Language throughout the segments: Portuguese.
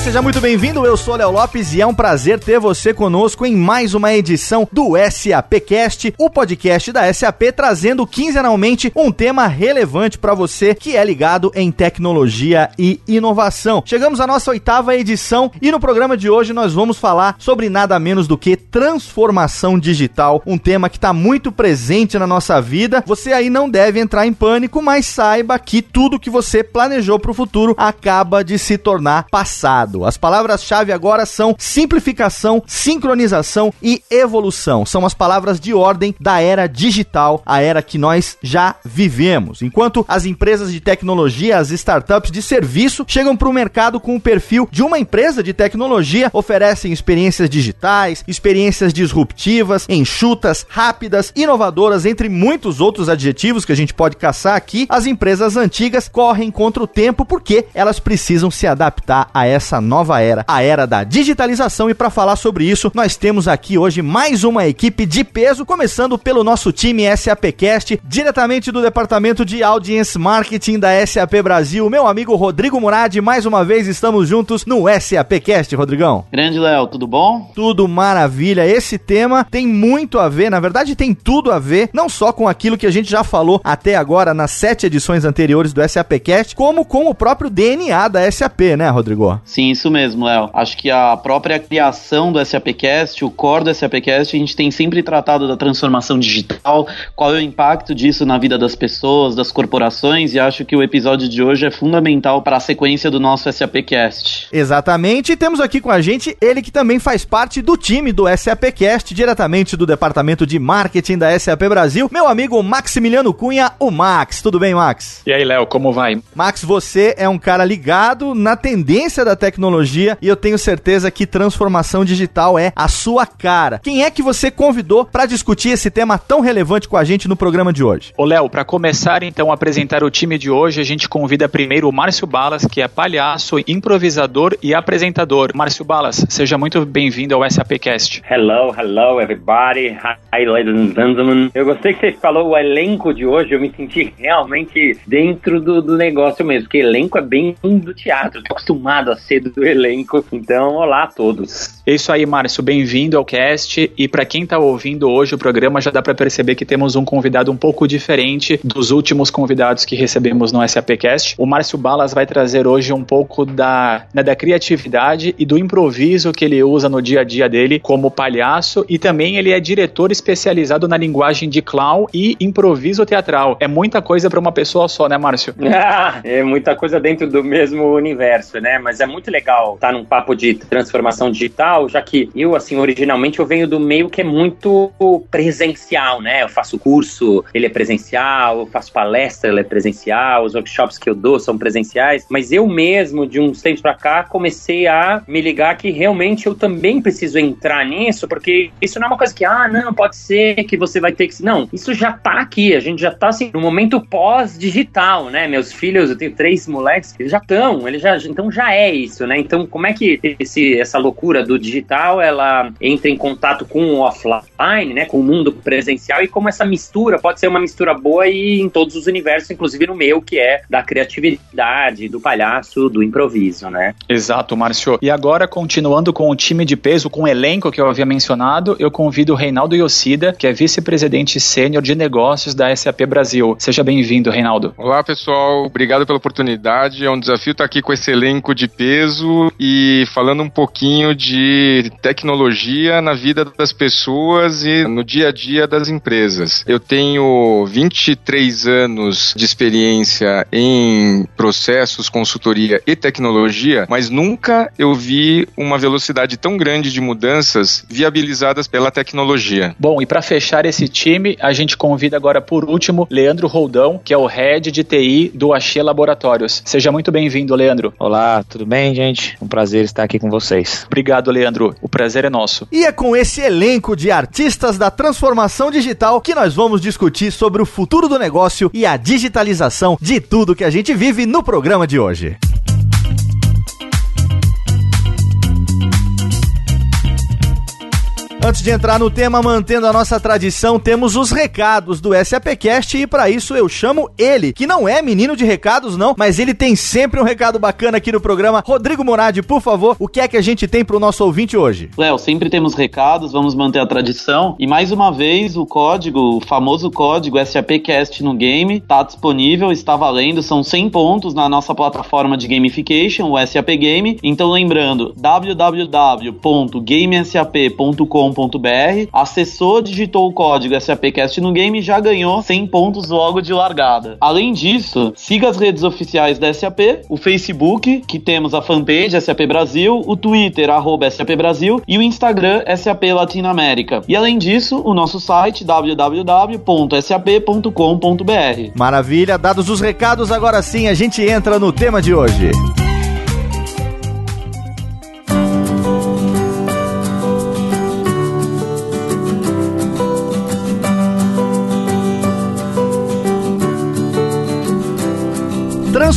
Seja muito bem-vindo. Eu sou Léo Lopes e é um prazer ter você conosco em mais uma edição do SAPcast, o podcast da SAP trazendo quinzenalmente um tema relevante para você que é ligado em tecnologia e inovação. Chegamos à nossa oitava edição e no programa de hoje nós vamos falar sobre nada menos do que transformação digital, um tema que está muito presente na nossa vida. Você aí não deve entrar em pânico, mas saiba que tudo que você planejou para o futuro acaba de se tornar passado passado. As palavras-chave agora são simplificação, sincronização e evolução. São as palavras de ordem da era digital, a era que nós já vivemos. Enquanto as empresas de tecnologia, as startups de serviço chegam para o mercado com o perfil de uma empresa de tecnologia, oferecem experiências digitais, experiências disruptivas, enxutas, rápidas, inovadoras, entre muitos outros adjetivos que a gente pode caçar aqui, as empresas antigas correm contra o tempo porque elas precisam se adaptar a essa essa nova era, a era da digitalização. E para falar sobre isso, nós temos aqui hoje mais uma equipe de peso, começando pelo nosso time SAPcast, diretamente do departamento de Audience Marketing da SAP Brasil, meu amigo Rodrigo Murad. Mais uma vez estamos juntos no SAPcast, Rodrigão. Grande Léo, tudo bom? Tudo maravilha. Esse tema tem muito a ver, na verdade tem tudo a ver, não só com aquilo que a gente já falou até agora nas sete edições anteriores do SAPcast, como com o próprio DNA da SAP, né, Rodrigo? Sim, isso mesmo, Léo. Acho que a própria criação do SAPcast, o core do SAPcast, a gente tem sempre tratado da transformação digital, qual é o impacto disso na vida das pessoas, das corporações, e acho que o episódio de hoje é fundamental para a sequência do nosso SAPcast. Exatamente, e temos aqui com a gente ele que também faz parte do time do SAPcast, diretamente do departamento de marketing da SAP Brasil, meu amigo Maximiliano Cunha, o Max. Tudo bem, Max? E aí, Léo, como vai? Max, você é um cara ligado na tendência da tecnologia e eu tenho certeza que transformação digital é a sua cara. Quem é que você convidou para discutir esse tema tão relevante com a gente no programa de hoje? Ô Léo, para começar então a apresentar o time de hoje, a gente convida primeiro o Márcio Balas, que é palhaço, improvisador e apresentador. Márcio Balas, seja muito bem-vindo ao SAPcast. Hello, hello everybody. Hi ladies and gentlemen. Eu gostei que você falou o elenco de hoje, eu me senti realmente dentro do, do negócio mesmo, porque elenco é bem do teatro, tô acostumado a ser do elenco. Então, olá a todos. É isso aí, Márcio. Bem-vindo ao cast. E para quem está ouvindo hoje o programa, já dá para perceber que temos um convidado um pouco diferente dos últimos convidados que recebemos no SAPcast. O Márcio Balas vai trazer hoje um pouco da, né, da criatividade e do improviso que ele usa no dia a dia dele como palhaço. E também ele é diretor especializado na linguagem de clown e improviso teatral. É muita coisa para uma pessoa só, né, Márcio? é muita coisa dentro do mesmo universo, né? Mas é muito muito legal estar tá num papo de transformação digital, já que eu, assim, originalmente eu venho do meio que é muito presencial, né? Eu faço curso, ele é presencial, eu faço palestra, ele é presencial, os workshops que eu dou são presenciais, mas eu mesmo, de uns tempos pra cá, comecei a me ligar que realmente eu também preciso entrar nisso, porque isso não é uma coisa que, ah, não, pode ser que você vai ter que. Não, isso já tá aqui, a gente já tá assim, no momento pós-digital, né? Meus filhos, eu tenho três moleques, eles já estão, eles já, então já é isso isso, né? Então, como é que esse, essa loucura do digital ela entra em contato com o offline, né? Com o mundo presencial e como essa mistura pode ser uma mistura boa e em todos os universos, inclusive no meu, que é da criatividade, do palhaço, do improviso, né? Exato, Márcio. E agora, continuando com o time de peso, com o elenco que eu havia mencionado, eu convido o Reinaldo Yoshida, que é vice-presidente sênior de negócios da SAP Brasil. Seja bem-vindo, Reinaldo. Olá, pessoal. Obrigado pela oportunidade. É um desafio estar aqui com esse elenco de peso peso e falando um pouquinho de tecnologia na vida das pessoas e no dia a dia das empresas. Eu tenho 23 anos de experiência em processos, consultoria e tecnologia, mas nunca eu vi uma velocidade tão grande de mudanças viabilizadas pela tecnologia. Bom, e para fechar esse time, a gente convida agora por último Leandro Roldão, que é o head de TI do Axê Laboratórios. Seja muito bem-vindo, Leandro. Olá, tudo bem? Gente. Um prazer estar aqui com vocês. Obrigado, Leandro. O prazer é nosso. E é com esse elenco de artistas da transformação digital que nós vamos discutir sobre o futuro do negócio e a digitalização de tudo que a gente vive no programa de hoje. Antes de entrar no tema, mantendo a nossa tradição, temos os recados do SAPcast e para isso eu chamo ele, que não é menino de recados não, mas ele tem sempre um recado bacana aqui no programa. Rodrigo Moradi, por favor, o que é que a gente tem para o nosso ouvinte hoje? Léo, sempre temos recados, vamos manter a tradição. E mais uma vez, o código, o famoso código SAPcast no game, está disponível, está valendo, são 100 pontos na nossa plataforma de gamification, o SAP Game. Então lembrando, www.gamesap.com acessou, digitou o código SAPcast no game e já ganhou 100 pontos logo de largada. Além disso, siga as redes oficiais da SAP, o Facebook, que temos a fanpage SAP Brasil, o Twitter, arroba SAP Brasil, e o Instagram SAP Latinoamérica. E além disso, o nosso site www.sap.com.br. Maravilha, dados os recados, agora sim a gente entra no tema de hoje.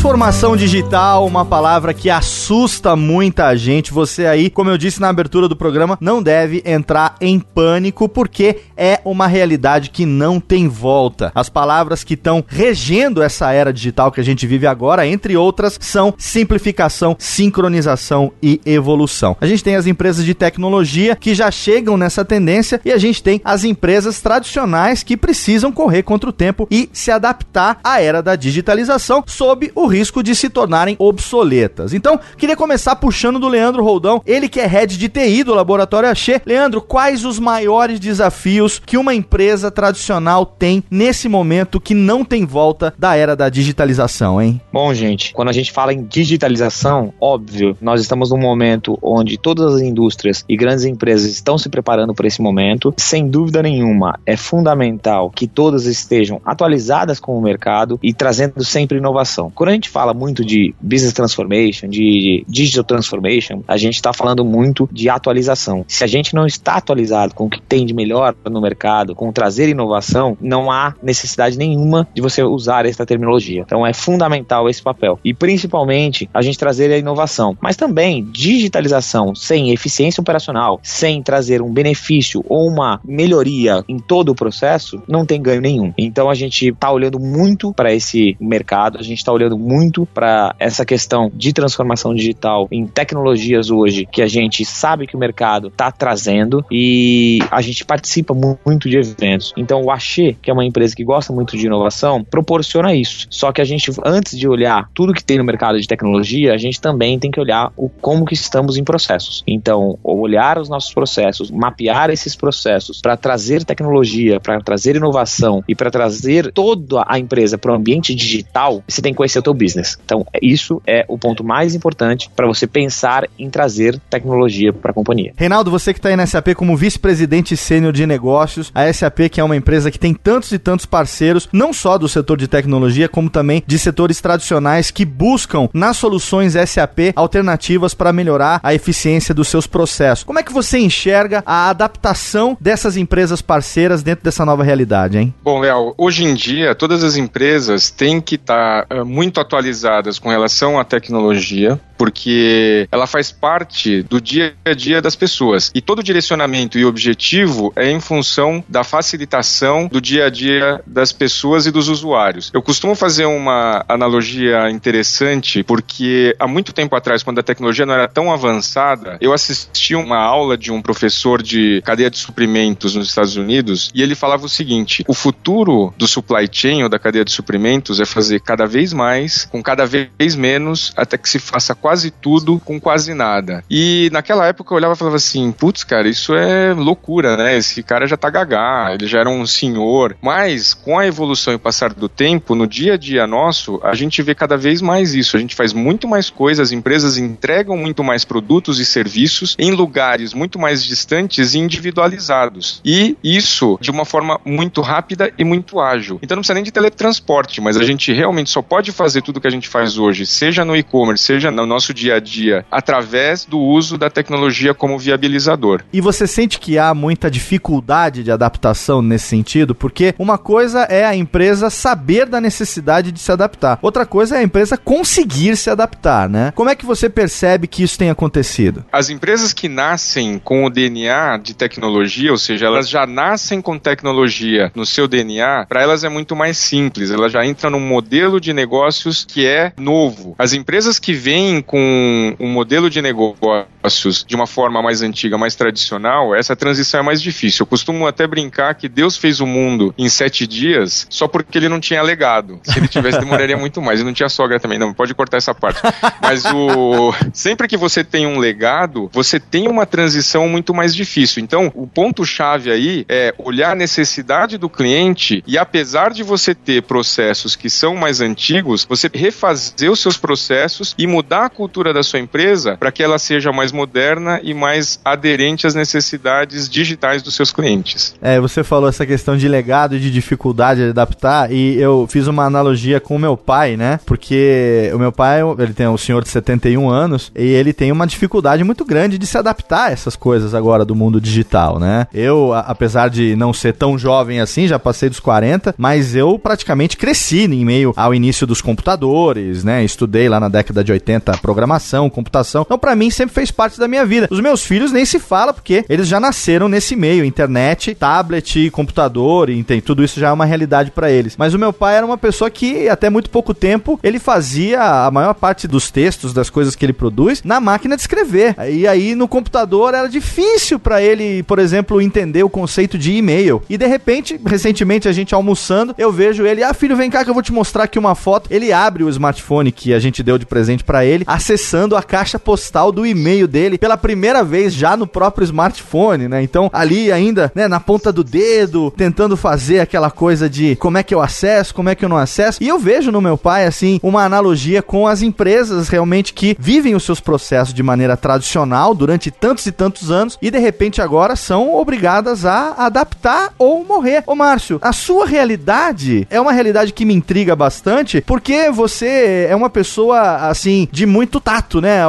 Transformação digital, uma palavra que assusta muita gente. Você aí, como eu disse na abertura do programa, não deve entrar em pânico porque é uma realidade que não tem volta. As palavras que estão regendo essa era digital que a gente vive agora, entre outras, são simplificação, sincronização e evolução. A gente tem as empresas de tecnologia que já chegam nessa tendência e a gente tem as empresas tradicionais que precisam correr contra o tempo e se adaptar à era da digitalização sob o risco de se tornarem obsoletas. Então, queria começar puxando do Leandro Roldão, ele que é head de TI do Laboratório Axê. Leandro, quais os maiores desafios que uma empresa tradicional tem nesse momento que não tem volta da era da digitalização, hein? Bom, gente, quando a gente fala em digitalização, óbvio, nós estamos num momento onde todas as indústrias e grandes empresas estão se preparando para esse momento. Sem dúvida nenhuma, é fundamental que todas estejam atualizadas com o mercado e trazendo sempre inovação. Quando a gente fala muito de business transformation, de digital transformation, a gente está falando muito de atualização. Se a gente não está atualizado com o que tem de melhor no mercado, com trazer inovação, não há necessidade nenhuma de você usar essa terminologia. Então é fundamental esse papel. E principalmente a gente trazer a inovação, mas também digitalização sem eficiência operacional, sem trazer um benefício ou uma melhoria em todo o processo, não tem ganho nenhum. Então a gente está olhando muito para esse mercado, a gente está olhando muito para essa questão de transformação digital em tecnologias hoje que a gente sabe que o mercado está trazendo e a gente participa muito de eventos. Então o Axê, que é uma empresa que gosta muito de inovação, proporciona isso. Só que a gente, antes de olhar tudo que tem no mercado de tecnologia, a gente também tem que olhar o como que estamos em processos. Então, olhar os nossos processos, mapear esses processos para trazer tecnologia, para trazer inovação e para trazer toda a empresa para o ambiente digital, você tem que conhecer o business. Então, isso é o ponto mais importante para você pensar em trazer tecnologia para a companhia. Reinaldo, você que está aí na SAP como vice-presidente sênior de negócios, a SAP que é uma empresa que tem tantos e tantos parceiros, não só do setor de tecnologia, como também de setores tradicionais que buscam nas soluções SAP alternativas para melhorar a eficiência dos seus processos. Como é que você enxerga a adaptação dessas empresas parceiras dentro dessa nova realidade, hein? Bom, Léo, hoje em dia todas as empresas têm que estar tá, uh, muito muito atualizadas com relação à tecnologia, porque ela faz parte do dia a dia das pessoas. E todo direcionamento e objetivo é em função da facilitação do dia a dia das pessoas e dos usuários. Eu costumo fazer uma analogia interessante, porque há muito tempo atrás, quando a tecnologia não era tão avançada, eu assisti uma aula de um professor de cadeia de suprimentos nos Estados Unidos e ele falava o seguinte: o futuro do supply chain ou da cadeia de suprimentos é fazer cada vez mais com cada vez menos até que se faça quase quase tudo com quase nada. E naquela época eu olhava e falava assim: putz, cara, isso é loucura, né? Esse cara já tá gagá, ele já era um senhor. Mas com a evolução e o passar do tempo, no dia a dia nosso, a gente vê cada vez mais isso. A gente faz muito mais coisas, as empresas entregam muito mais produtos e serviços em lugares muito mais distantes e individualizados. E isso de uma forma muito rápida e muito ágil. Então não precisa nem de teletransporte, mas a gente realmente só pode fazer tudo que a gente faz hoje, seja no e-commerce, seja no nosso nosso dia a dia através do uso da tecnologia como viabilizador. E você sente que há muita dificuldade de adaptação nesse sentido? Porque uma coisa é a empresa saber da necessidade de se adaptar, outra coisa é a empresa conseguir se adaptar, né? Como é que você percebe que isso tem acontecido? As empresas que nascem com o DNA de tecnologia, ou seja, elas já nascem com tecnologia no seu DNA, para elas é muito mais simples, ela já entra num modelo de negócios que é novo. As empresas que vêm com um modelo de negócios de uma forma mais antiga, mais tradicional, essa transição é mais difícil. Eu costumo até brincar que Deus fez o mundo em sete dias só porque ele não tinha legado. Se ele tivesse, demoraria muito mais. E não tinha sogra também, não, pode cortar essa parte. Mas o sempre que você tem um legado, você tem uma transição muito mais difícil. Então, o ponto-chave aí é olhar a necessidade do cliente e, apesar de você ter processos que são mais antigos, você refazer os seus processos e mudar a cultura da sua empresa para que ela seja mais moderna e mais aderente às necessidades digitais dos seus clientes. É, você falou essa questão de legado e de dificuldade de adaptar e eu fiz uma analogia com o meu pai, né? Porque o meu pai, ele tem um senhor de 71 anos e ele tem uma dificuldade muito grande de se adaptar a essas coisas agora do mundo digital, né? Eu, apesar de não ser tão jovem assim, já passei dos 40, mas eu praticamente cresci em meio ao início dos computadores, né? Estudei lá na década de 80 programação, computação. Então, para mim, sempre fez parte da minha vida. Os meus filhos nem se fala, porque eles já nasceram nesse meio, internet, tablet, computador, e tudo isso já é uma realidade para eles. Mas o meu pai era uma pessoa que, até muito pouco tempo, ele fazia a maior parte dos textos, das coisas que ele produz, na máquina de escrever. E aí, no computador, era difícil para ele, por exemplo, entender o conceito de e-mail. E de repente, recentemente, a gente almoçando, eu vejo ele, ah, filho, vem cá que eu vou te mostrar aqui uma foto. Ele abre o smartphone que a gente deu de presente para ele, acessando a caixa postal do e-mail dele pela primeira vez já no próprio smartphone, né? Então, ali ainda, né, na ponta do dedo, tentando fazer aquela coisa de como é que eu acesso, como é que eu não acesso. E eu vejo no meu pai, assim, uma analogia com as empresas realmente que vivem os seus processos de maneira tradicional durante tantos e tantos anos e de repente agora são obrigadas a adaptar ou morrer. Ô Márcio, a sua realidade é uma realidade que me intriga bastante porque você é uma pessoa, assim, de muito tato, né?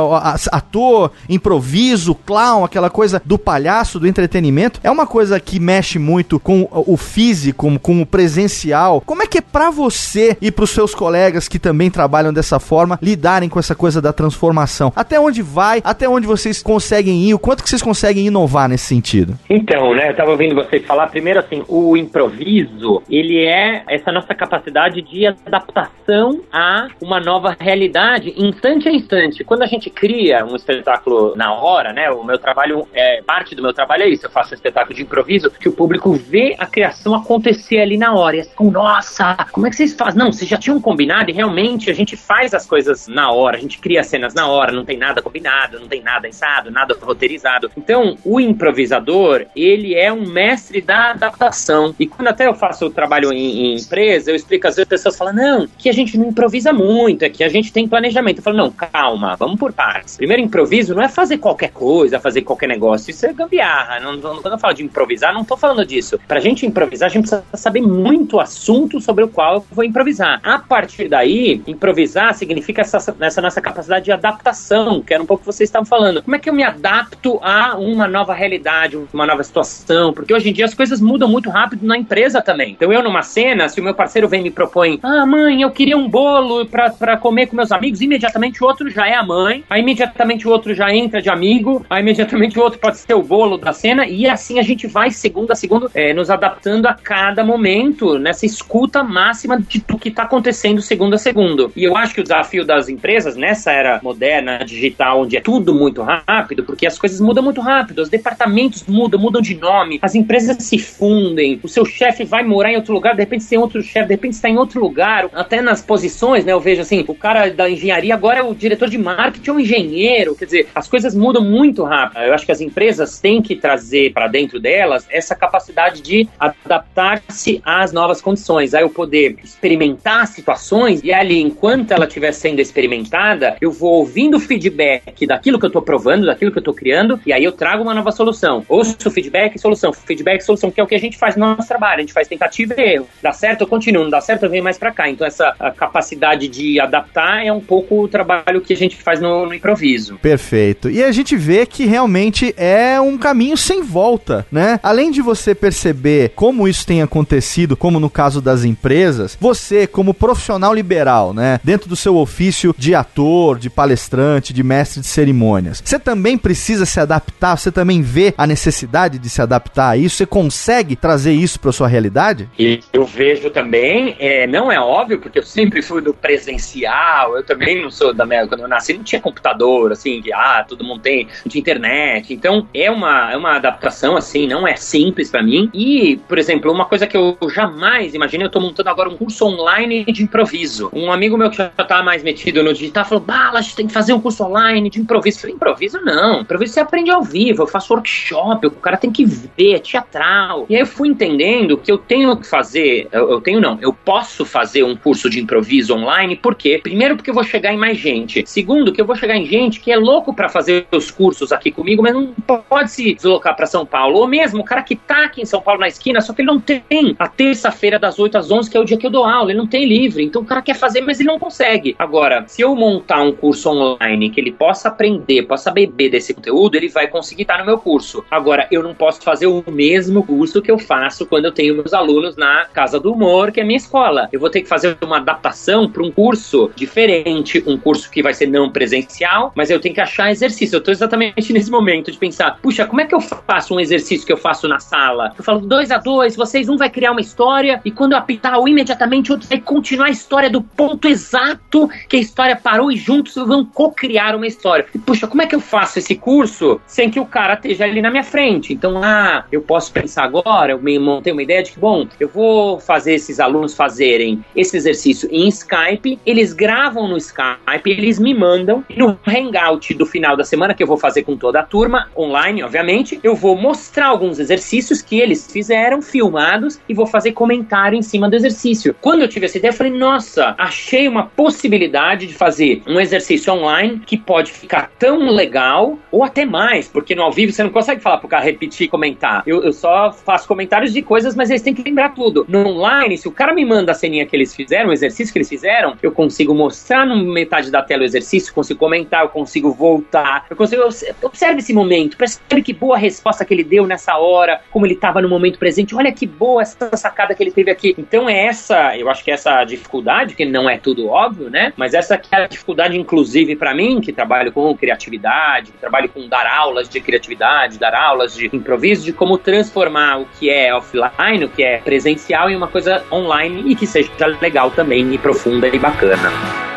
Ator, improviso, clown, aquela coisa do palhaço, do entretenimento. É uma coisa que mexe muito com o físico, com o presencial. Como é que é pra você e pros seus colegas que também trabalham dessa forma lidarem com essa coisa da transformação? Até onde vai? Até onde vocês conseguem ir? O quanto que vocês conseguem inovar nesse sentido? Então, né, eu tava ouvindo vocês falar, primeiro assim, o improviso, ele é essa nossa capacidade de adaptação a uma nova realidade, instante a instante. Quando a gente cria um espetáculo na hora, né, o meu trabalho, é, parte do meu trabalho é isso, eu faço um espetáculo de improviso, que o público vê a criação acontecer ali na hora, e assim, nossa, como é que vocês fazem? Não, vocês já tinham combinado e realmente a gente faz as coisas na hora, a gente cria cenas na hora, não tem nada combinado, não tem nada ensado, nada roteirizado. Então, o improvisador, ele é um mestre da adaptação. E quando até eu faço o trabalho em, em empresa, eu explico, às vezes as pessoas falam, não, que a gente não improvisa muito, é que a gente tem planejamento. Eu falo, não, calma, vamos por partes. Primeiro, improviso não é fazer qualquer coisa, fazer qualquer negócio, isso é gambiarra. Não, não, quando eu falo de improvisar, não tô falando disso. Pra gente improvisar, a gente precisa saber muito assunto sobre o qual eu vou improvisar. A partir daí, improvisar significa essa, essa nossa capacidade de adaptação, que era um pouco que vocês estavam falando. Como é que eu me adapto a uma nova realidade, uma nova situação? Porque hoje em dia as coisas mudam muito rápido na empresa também. Então eu numa cena, se o meu parceiro vem e me propõe, ah, mãe, eu queria um bolo pra comer com meus amigos, imediatamente o outro já é a mãe, aí imediatamente o outro já entra de amigo, aí imediatamente o outro pode ser o bolo da cena, e assim a gente vai segundo a segundo, é, nos adaptando a cada momento, nessa escuta máxima de tudo que está acontecendo segundo a segundo. E eu acho que o desafio das empresas nessa era moderna, digital, onde é tudo muito rápido, porque as coisas mudam muito rápido, os departamentos mudam, mudam de nome, as empresas se fundem, o seu chefe vai morar em outro lugar, de repente tem outro chefe, de repente está em outro lugar, até nas posições, né? Eu vejo assim, o cara da engenharia agora é o diretor de marketing ou engenheiro, quer dizer, as coisas mudam muito rápido. Eu acho que as empresas têm que trazer para dentro delas essa capacidade de adaptar-se às novas condições. Aí eu poder experimentar situações e ali, enquanto ela estiver sendo experimentada, eu vou ouvindo o feedback daquilo que eu estou provando, daquilo que eu estou criando, e aí eu trago uma nova solução. Ouço feedback e solução, feedback e solução, que é o que a gente faz no nosso trabalho. A gente faz tentativa e erro. Dá certo, eu continuo. Não dá certo, eu venho mais para cá. Então essa capacidade de adaptar é um pouco o trabalho que a gente faz no, no improviso. Perfeito. E a gente vê que realmente é um caminho sem volta, né? Além de você perceber como isso tem acontecido, como no caso das empresas, você, como profissional liberal, né? Dentro do seu ofício de ator, de palestrante, de mestre de cerimônias, você também precisa se adaptar, você também vê a necessidade de se adaptar a isso, você consegue trazer isso para sua realidade? E eu vejo também, é, não é óbvio, porque eu sempre fui do presencial, eu também não sou da minha, quando eu nasci não tinha computador, assim, que, ah, todo mundo tem, tinha internet, então é uma, é uma adaptação, assim, não é simples para mim, e, por exemplo, uma coisa que eu jamais imaginei, eu tô montando agora um curso online de improviso, um amigo meu que já tá mais metido no digital falou, bala, a gente tem que fazer um curso online de improviso, eu falei, improviso não, improviso você aprende ao vivo, eu faço workshop, o cara tem que ver, é teatral, e aí eu fui entendendo que eu tenho que fazer, eu, eu tenho não, eu posso fazer um curso de improviso online, por quê? Primeiro porque eu vou chegar em mais gente, segundo que eu vou chegar em gente que é louco para fazer os cursos aqui comigo, mas não pode se deslocar para São Paulo, ou mesmo o cara que tá aqui em São Paulo na esquina, só que ele não tem a terça-feira das 8 às 11, que é o dia que eu dou aula, ele não tem livre, então o cara quer fazer, mas ele não consegue. Agora, se eu montar um curso online que ele possa aprender, possa beber desse conteúdo, ele vai conseguir estar no meu curso. Agora, eu não posso fazer o mesmo curso que eu faço quando eu tenho meus alunos na Casa do Humor, que é minha escola. Eu vou ter que fazer uma adaptação para um curso diferente, um curso que vai ser não presencial, mas eu tenho que achar exercício. Eu estou exatamente nesse momento de pensar, puxa, como é que eu faço um exercício que eu faço na sala? Eu falo dois a dois, vocês um vai criar uma história e quando eu apitar o imediatamente outro vai continuar a história do ponto exato que a história parou e juntos vão co-criar uma história. E, puxa, como é que eu faço esse curso sem que o cara esteja ali na minha frente? Então, ah, eu posso pensar agora, eu me montei uma ideia de que, bom, eu vou fazer esses alunos fazerem esse exercício em Skype, eles gravam no Skype, eles me mandam no Hangout do final da semana que eu vou fazer com toda a turma, online, obviamente, eu vou mostrar alguns exercícios que eles fizeram, filmados, e vou fazer comentário em cima do exercício. Quando eu tive essa ideia, eu falei, nossa, achei uma possibilidade de fazer um exercício online que pode ficar tão legal, ou até mais, porque no ao vivo você não consegue falar pro cara repetir e comentar. Eu, eu só faço comentários de coisas, mas eles têm que lembrar tudo. No online, se o cara me manda a ceninha que eles fizeram, o exercício que eles fizeram, eu consigo mostrar no metade da tela o exercício, consigo comentar, eu consigo voltar, eu consigo. Observe esse momento, percebe que boa resposta que ele deu nessa hora, como ele estava no momento presente. Olha que boa essa sacada que ele teve aqui. Então é essa, eu acho que é essa dificuldade, que não é tudo óbvio, né? Mas essa que é a dificuldade, inclusive, para mim, que trabalho com criatividade, que trabalho com dar aulas de criatividade, dar aulas de improviso, de como transformar o que é offline, o que é presencial, em uma coisa online e que seja legal também e profunda e bacana.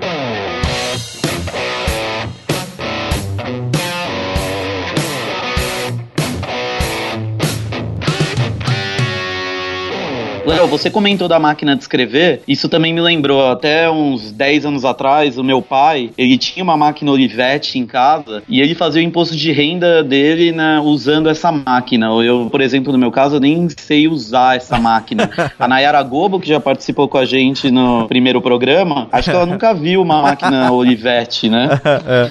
Boom. Léo, você comentou da máquina de escrever, isso também me lembrou, até uns 10 anos atrás, o meu pai, ele tinha uma máquina Olivetti em casa e ele fazia o imposto de renda dele usando essa máquina. Eu, por exemplo, no meu caso, eu nem sei usar essa máquina. A Nayara Gobo, que já participou com a gente no primeiro programa, acho que ela nunca viu uma máquina Olivetti, né?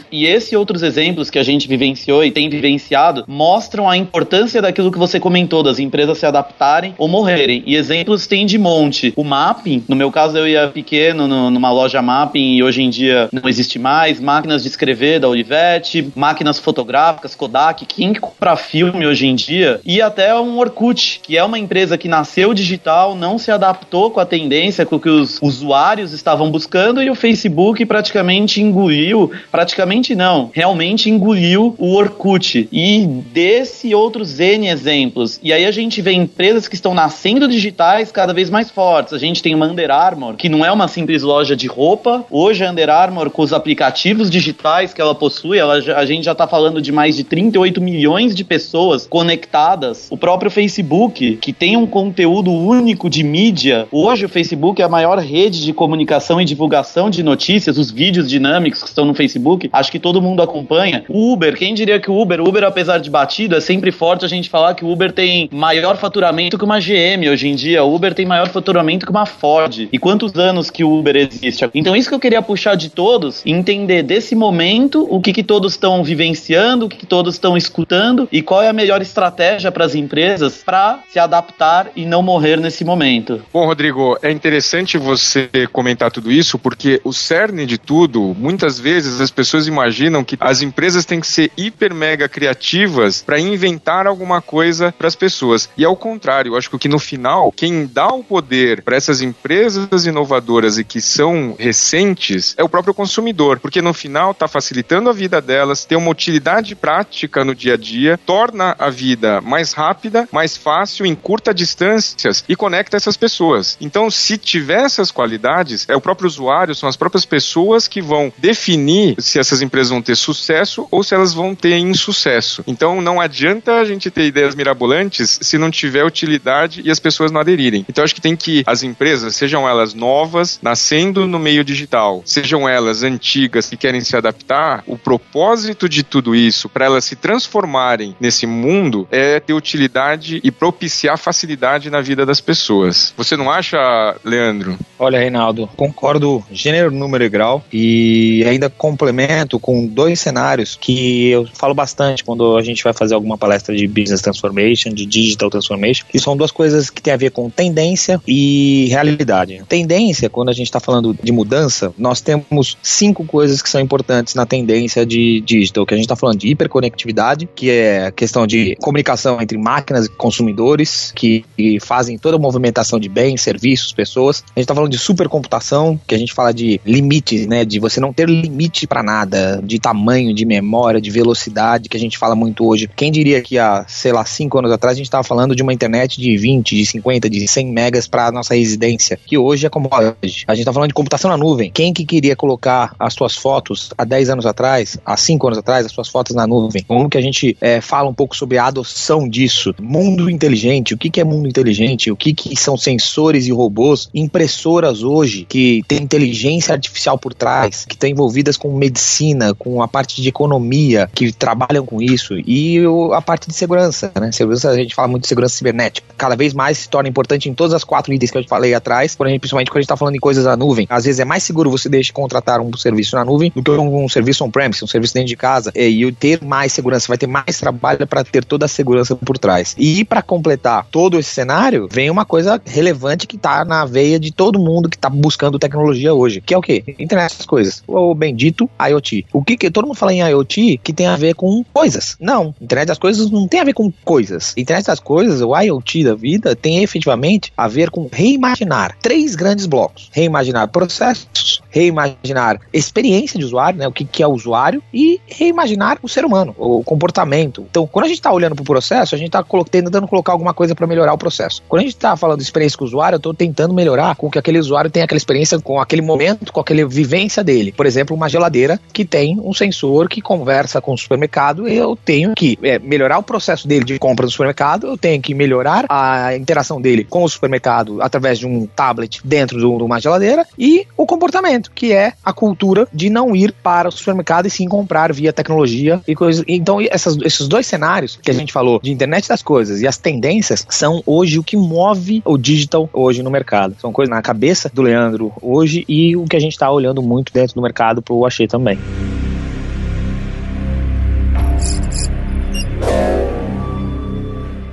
E esses e outros exemplos que a gente vivenciou e tem vivenciado mostram a importância daquilo que você comentou, das empresas se adaptarem ou morrerem. E exemplos exemplos tem de monte. O mapping, no meu caso eu ia pequeno no, numa loja mapping e hoje em dia não existe mais. Máquinas de escrever da Olivetti, máquinas fotográficas, Kodak, quem compra filme hoje em dia e até um Orkut, que é uma empresa que nasceu digital, não se adaptou com a tendência com que os usuários estavam buscando e o Facebook praticamente engoliu, praticamente não, realmente engoliu o Orkut. E desse outros N exemplos. E aí a gente vê empresas que estão nascendo digitais cada vez mais fortes. A gente tem uma Under Armour, que não é uma simples loja de roupa. Hoje a Under Armour, com os aplicativos digitais que ela possui, ela, a gente já está falando de mais de 38 milhões de pessoas conectadas. O próprio Facebook, que tem um conteúdo único de mídia. Hoje o Facebook é a maior rede de comunicação e divulgação de notícias, os vídeos dinâmicos que estão no Facebook. Acho que todo mundo acompanha. O Uber, quem diria que o Uber, o Uber apesar de batido, é sempre forte a gente falar que o Uber tem maior faturamento que uma GM hoje em dia. Uber tem maior faturamento que uma Ford. E quantos anos que o Uber existe? Então isso que eu queria puxar de todos, entender desse momento o que, que todos estão vivenciando, o que, que todos estão escutando e qual é a melhor estratégia para as empresas para se adaptar e não morrer nesse momento. Bom, Rodrigo, é interessante você comentar tudo isso porque o cerne de tudo, muitas vezes as pessoas imaginam que as empresas têm que ser hiper mega criativas para inventar alguma coisa para as pessoas. E ao contrário, eu acho que no final, quem dá o poder para essas empresas inovadoras e que são recentes é o próprio consumidor, porque no final está facilitando a vida delas, tem uma utilidade prática no dia a dia, torna a vida mais rápida, mais fácil, encurta distâncias e conecta essas pessoas. Então, se tiver essas qualidades, é o próprio usuário, são as próprias pessoas que vão definir se essas empresas vão ter sucesso ou se elas vão ter insucesso. Então, não adianta a gente ter ideias mirabolantes se não tiver utilidade e as pessoas não aderirem. Então, acho que tem que as empresas, sejam elas novas, nascendo no meio digital, sejam elas antigas que querem se adaptar, o propósito de tudo isso, para elas se transformarem nesse mundo, é ter utilidade e propiciar facilidade na vida das pessoas. Você não acha, Leandro? Olha, Reinaldo, concordo gênero, número e grau e ainda complemento com dois cenários que eu falo bastante quando a gente vai fazer alguma palestra de business transformation, de digital transformation, que são duas coisas que têm a ver com tendência e realidade. Tendência, quando a gente está falando de mudança, nós temos cinco coisas que são importantes na tendência de digital, que a gente está falando de hiperconectividade, que é a questão de comunicação entre máquinas e consumidores, que, que fazem toda a movimentação de bens, serviços, pessoas. A gente está falando de supercomputação, que a gente fala de limite, né, de você não ter limite para nada, de tamanho, de memória, de velocidade, que a gente fala muito hoje. Quem diria que há, sei lá, cinco anos atrás a gente estava falando de uma internet de 20, de 50, de 100 megas para nossa residência, que hoje é como hoje. A gente está falando de computação na nuvem. Quem que queria colocar as suas fotos há 10 anos atrás, há 5 anos atrás, as suas fotos na nuvem? Como que a gente é, fala um pouco sobre a adoção disso? Mundo inteligente, o que, que é mundo inteligente? O que, que são sensores e robôs? Impressoras hoje que tem inteligência artificial por trás, que estão envolvidas com medicina, com a parte de economia, que trabalham com isso, e a parte de segurança, né? Segurança, a gente fala muito de segurança cibernética. Cada vez mais se torna importante em todas as quatro itens que eu falei atrás, por exemplo, principalmente quando a gente está falando em coisas na nuvem. Às vezes é mais seguro você deixar contratar um serviço na nuvem do que um, um serviço on-premise, um serviço dentro de casa, e, e ter mais segurança, vai ter mais trabalho para ter toda a segurança por trás. E para completar todo esse cenário, vem uma coisa relevante que está na veia de todo mundo que está buscando tecnologia hoje, que é o quê? Internet das coisas. O bendito IoT. O que que todo mundo fala em IoT que tem a ver com coisas? Não, internet das coisas não tem a ver com coisas. Internet das coisas, o IoT da vida, tem efetivamente a ver com reimaginar três grandes blocos: reimaginar processos, reimaginar experiência de usuário, né, o que, que é o usuário, e reimaginar o ser humano, o comportamento. Então, quando a gente está olhando para o processo, a gente está tentando colocar alguma coisa para melhorar o processo. Quando a gente está falando de experiência com o usuário, eu estou tentando melhorar com que aquele usuário tenha aquela experiência com aquele momento, com aquela vivência dele. Por exemplo, uma geladeira que tem um sensor que conversa com o supermercado, eu tenho que é, melhorar o processo dele de compra do supermercado, eu tenho que melhorar a interação dele com o supermercado através de um tablet dentro de uma geladeira e o comportamento, que é a cultura de não ir para o supermercado e sim comprar via tecnologia e coisas. Então, essas, esses dois cenários que a gente falou de internet das coisas e as tendências são hoje o que move o digital hoje no mercado. São coisas na cabeça do Leandro hoje e o que a gente está olhando muito dentro do mercado para o Achei também.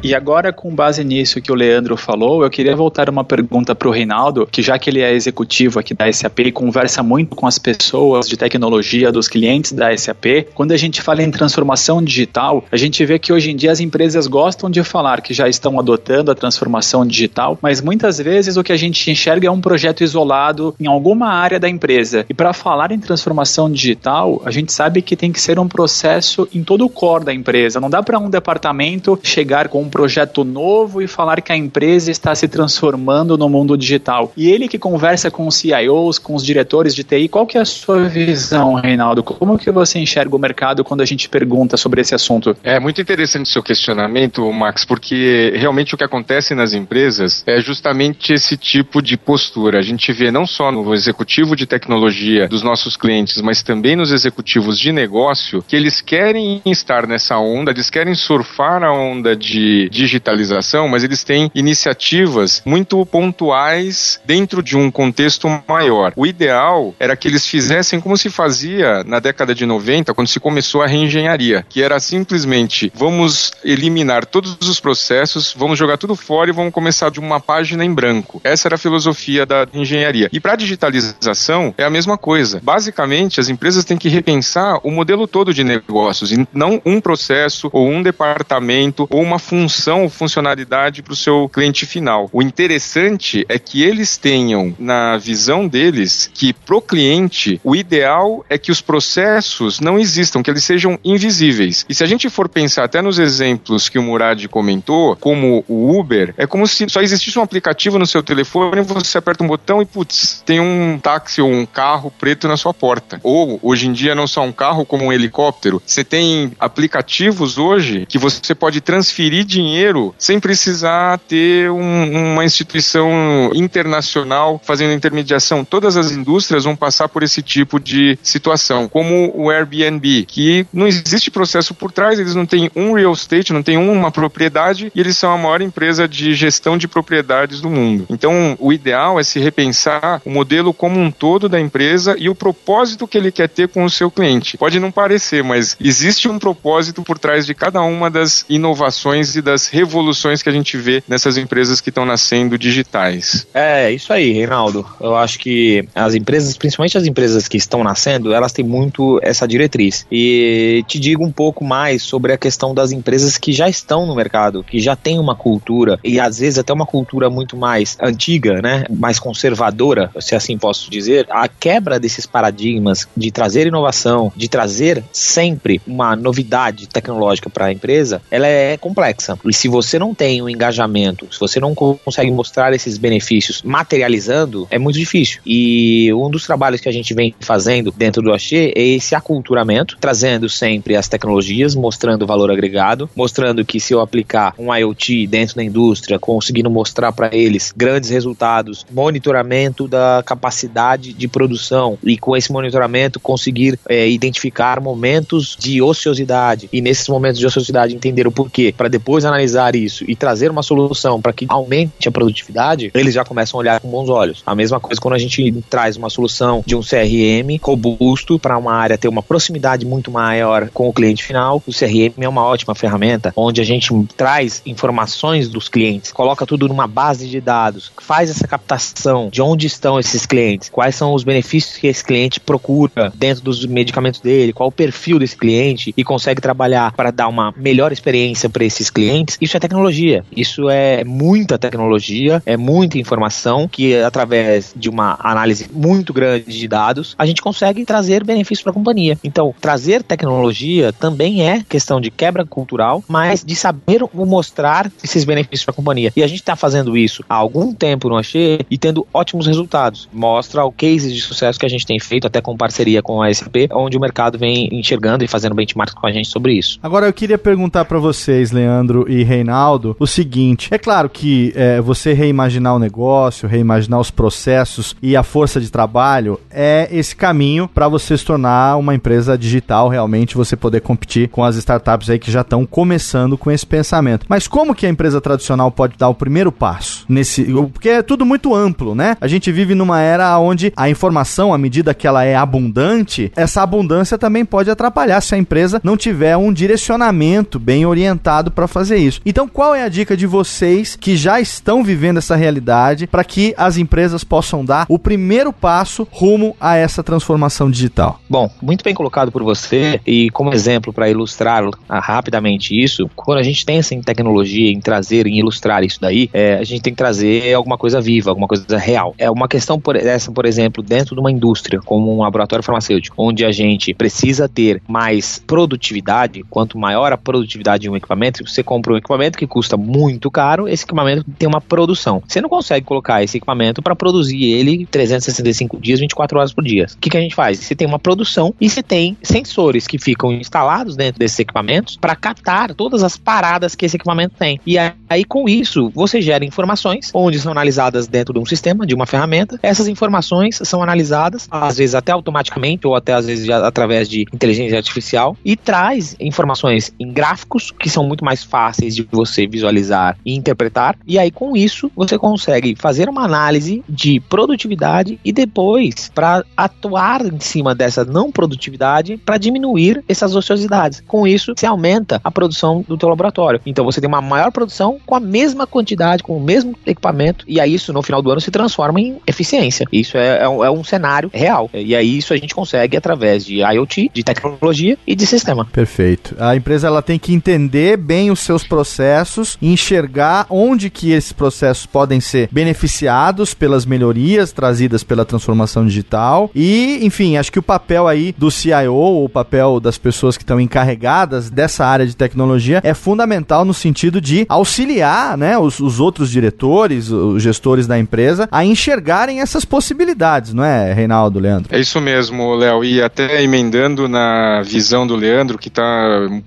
E agora, com base nisso que o Leandro falou, eu queria voltar uma pergunta para o Reinaldo, que já que ele é executivo aqui da SAP e conversa muito com as pessoas de tecnologia, dos clientes da SAP, quando a gente fala em transformação digital, a gente vê que hoje em dia as empresas gostam de falar que já estão adotando a transformação digital, mas muitas vezes o que a gente enxerga é um projeto isolado em alguma área da empresa. E para falar em transformação digital, a gente sabe que tem que ser um processo em todo o core da empresa. Não dá para um departamento chegar com um projeto novo e falar que a empresa está se transformando no mundo digital. E ele que conversa com os CIOs, com os diretores de TI, qual que é a sua visão, Reinaldo? Como que você enxerga o mercado quando a gente pergunta sobre esse assunto? É muito interessante o seu questionamento, Max, porque realmente o que acontece nas empresas é justamente esse tipo de postura. A gente vê não só no executivo de tecnologia dos nossos clientes, mas também nos executivos de negócio, que eles querem estar nessa onda, eles querem surfar a onda de digitalização, mas eles têm iniciativas muito pontuais dentro de um contexto maior. O ideal era que eles fizessem como se fazia na década de 90, quando se começou a reengenharia, que era simplesmente vamos eliminar todos os processos, vamos jogar tudo fora e vamos começar de uma página em branco. Essa era a filosofia da engenharia. E para a digitalização é a mesma coisa. Basicamente, as empresas têm que repensar o modelo todo de negócios, e não um processo ou um departamento ou uma função ou funcionalidade para o seu cliente final. O interessante é que eles tenham na visão deles que pro cliente o ideal é que os processos não existam, que eles sejam invisíveis. E se a gente for pensar até nos exemplos que o Murad comentou, como o Uber, é como se só existisse um aplicativo no seu telefone, você aperta um botão e putz, tem um táxi ou um carro preto na sua porta. Ou hoje em dia não só um carro como um helicóptero, você tem aplicativos hoje que você pode transferir dinheiro sem precisar ter um, uma instituição internacional fazendo intermediação. Todas as indústrias vão passar por esse tipo de situação, como o Airbnb, que não existe processo por trás, eles não têm um real estate, não tem uma propriedade e eles são a maior empresa de gestão de propriedades do mundo. Então, o ideal é se repensar o modelo como um todo da empresa e o propósito que ele quer ter com o seu cliente. Pode não parecer, mas existe um propósito por trás de cada uma das inovações e das revoluções que a gente vê nessas empresas que estão nascendo digitais. É, isso aí, Reinaldo. Eu acho que as empresas, principalmente as empresas que estão nascendo, elas têm muito essa diretriz. E te digo um pouco mais sobre a questão das empresas que já estão no mercado, que já têm uma cultura e às vezes até uma cultura muito mais antiga, né, mais conservadora, se assim posso dizer. A quebra desses paradigmas de trazer inovação, de trazer sempre uma novidade tecnológica para a empresa, ela é complexa. E se você não tem um engajamento, se você não consegue mostrar esses benefícios materializando, é muito difícil. E um dos trabalhos que a gente vem fazendo dentro do Axê é esse aculturamento, trazendo sempre as tecnologias, mostrando valor agregado, mostrando que se eu aplicar um IoT dentro da indústria, conseguindo mostrar para eles grandes resultados, monitoramento da capacidade de produção e com esse monitoramento conseguir é, identificar momentos de ociosidade e nesses momentos de ociosidade entender o porquê, para depois analisar isso e trazer uma solução para que aumente a produtividade, eles já começam a olhar com bons olhos. A mesma coisa quando a gente traz uma solução de um CRM robusto para uma área ter uma proximidade muito maior com o cliente final, o CRM é uma ótima ferramenta onde a gente traz informações dos clientes, coloca tudo numa base de dados, faz essa captação de onde estão esses clientes, quais são os benefícios que esse cliente procura dentro dos medicamentos dele, qual o perfil desse cliente e consegue trabalhar para dar uma melhor experiência para esses clientes. Isso é tecnologia. Isso é muita tecnologia, é muita informação que através de uma análise muito grande de dados, a gente consegue trazer benefícios para a companhia. Então, trazer tecnologia também é questão de quebra cultural, mas de saber mostrar esses benefícios para a companhia. E a gente está fazendo isso há algum tempo no Axê e tendo ótimos resultados. Mostra o cases de sucesso que a gente tem feito, até com parceria com a SAP, onde o mercado vem enxergando e fazendo benchmark com a gente sobre isso. Agora eu queria perguntar para vocês, Leandro e Reinaldo, o seguinte: é claro que é, você reimaginar o negócio, reimaginar os processos e a força de trabalho é esse caminho para você se tornar uma empresa digital, realmente você poder competir com as startups aí que já estão começando com esse pensamento. Mas como que a empresa tradicional pode dar o primeiro passo nesse, porque é tudo muito amplo, né? A gente vive numa era onde a informação, à medida que ela é abundante, essa abundância também pode atrapalhar se a empresa não tiver um direcionamento bem orientado para fazer isso. Então, qual é a dica de vocês que já estão vivendo essa realidade para que as empresas possam dar o primeiro passo rumo a essa transformação digital? Bom, muito bem colocado por você e como exemplo para ilustrar rapidamente isso, quando a gente pensa em tecnologia, em trazer, em ilustrar isso daí, é, a gente tem que trazer alguma coisa viva, alguma coisa real. É uma questão por essa, por exemplo, dentro de uma indústria, como um laboratório farmacêutico, onde a gente precisa ter mais produtividade, quanto maior a produtividade de um equipamento, você compra um equipamento que custa muito caro, esse equipamento tem uma produção. Você não consegue colocar esse equipamento para produzir ele 365 dias, 24 horas por dia. O que, que a gente faz? Você tem uma produção e você tem sensores que ficam instalados dentro desses equipamentos para captar todas as paradas que esse equipamento tem. E aí, com isso, você gera informações onde são analisadas dentro de um sistema, de uma ferramenta. Essas informações são analisadas, às vezes até automaticamente ou até às vezes através de inteligência artificial, e traz informações em gráficos que são muito mais fáceis de você visualizar e interpretar. E aí, com isso, você consegue fazer uma análise de produtividade e depois para atuar em cima dessa não produtividade para diminuir essas ociosidades. Com isso, você aumenta a produção do teu laboratório. Então você tem uma maior produção com a mesma quantidade, com o mesmo equipamento, e aí isso no final do ano se transforma em eficiência. Isso é, é, um, é um cenário real. E aí isso a gente consegue através de IoT, de tecnologia e de sistema. Perfeito. A empresa ela tem que entender bem os seus processos, enxergar onde que esses processos podem ser beneficiados pelas melhorias trazidas pela transformação digital e, enfim, acho que o papel aí do CIO, o papel das pessoas que estão encarregadas dessa área de tecnologia é fundamental no sentido de auxiliar, né, os, os outros diretores, os gestores da empresa a enxergarem essas possibilidades, não é, Reinaldo, Leandro? É isso mesmo, Léo, e até emendando na visão do Leandro, que está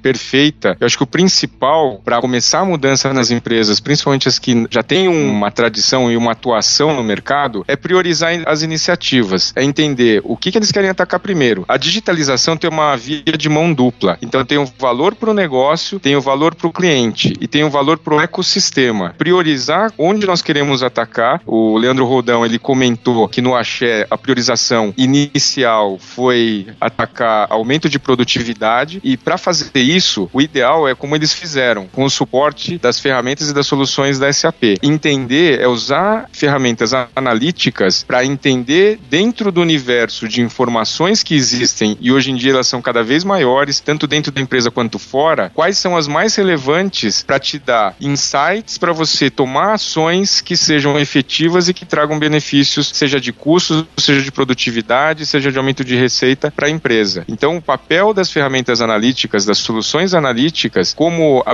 perfeita, eu acho que o principal para começar a mudança nas empresas, principalmente as que já têm uma tradição e uma atuação no mercado, é priorizar as iniciativas, é entender o que, que eles querem atacar primeiro. A digitalização tem uma via de mão dupla, então tem o valor para o negócio, tem o valor para o cliente e tem o valor para o ecossistema. Priorizar onde nós queremos atacar. O Leandro Rodão ele comentou que no Axé a priorização inicial foi atacar aumento de produtividade e para fazer isso o ideal é como eles fizeram com o suporte das ferramentas e das soluções da SAP. Entender é usar ferramentas analíticas para entender dentro do universo de informações que existem e hoje em dia elas são cada vez maiores, tanto dentro da empresa quanto fora, quais são as mais relevantes para te dar insights para você tomar ações que sejam efetivas e que tragam benefícios, seja de custos, seja de produtividade, seja de aumento de receita para a empresa. Então, o papel das ferramentas analíticas, das soluções analíticas, como a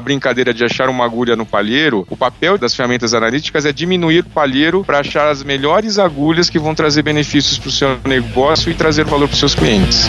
de achar uma agulha no palheiro, o papel das ferramentas analíticas é diminuir o palheiro para achar as melhores agulhas que vão trazer benefícios para o seu negócio e trazer valor para os seus clientes.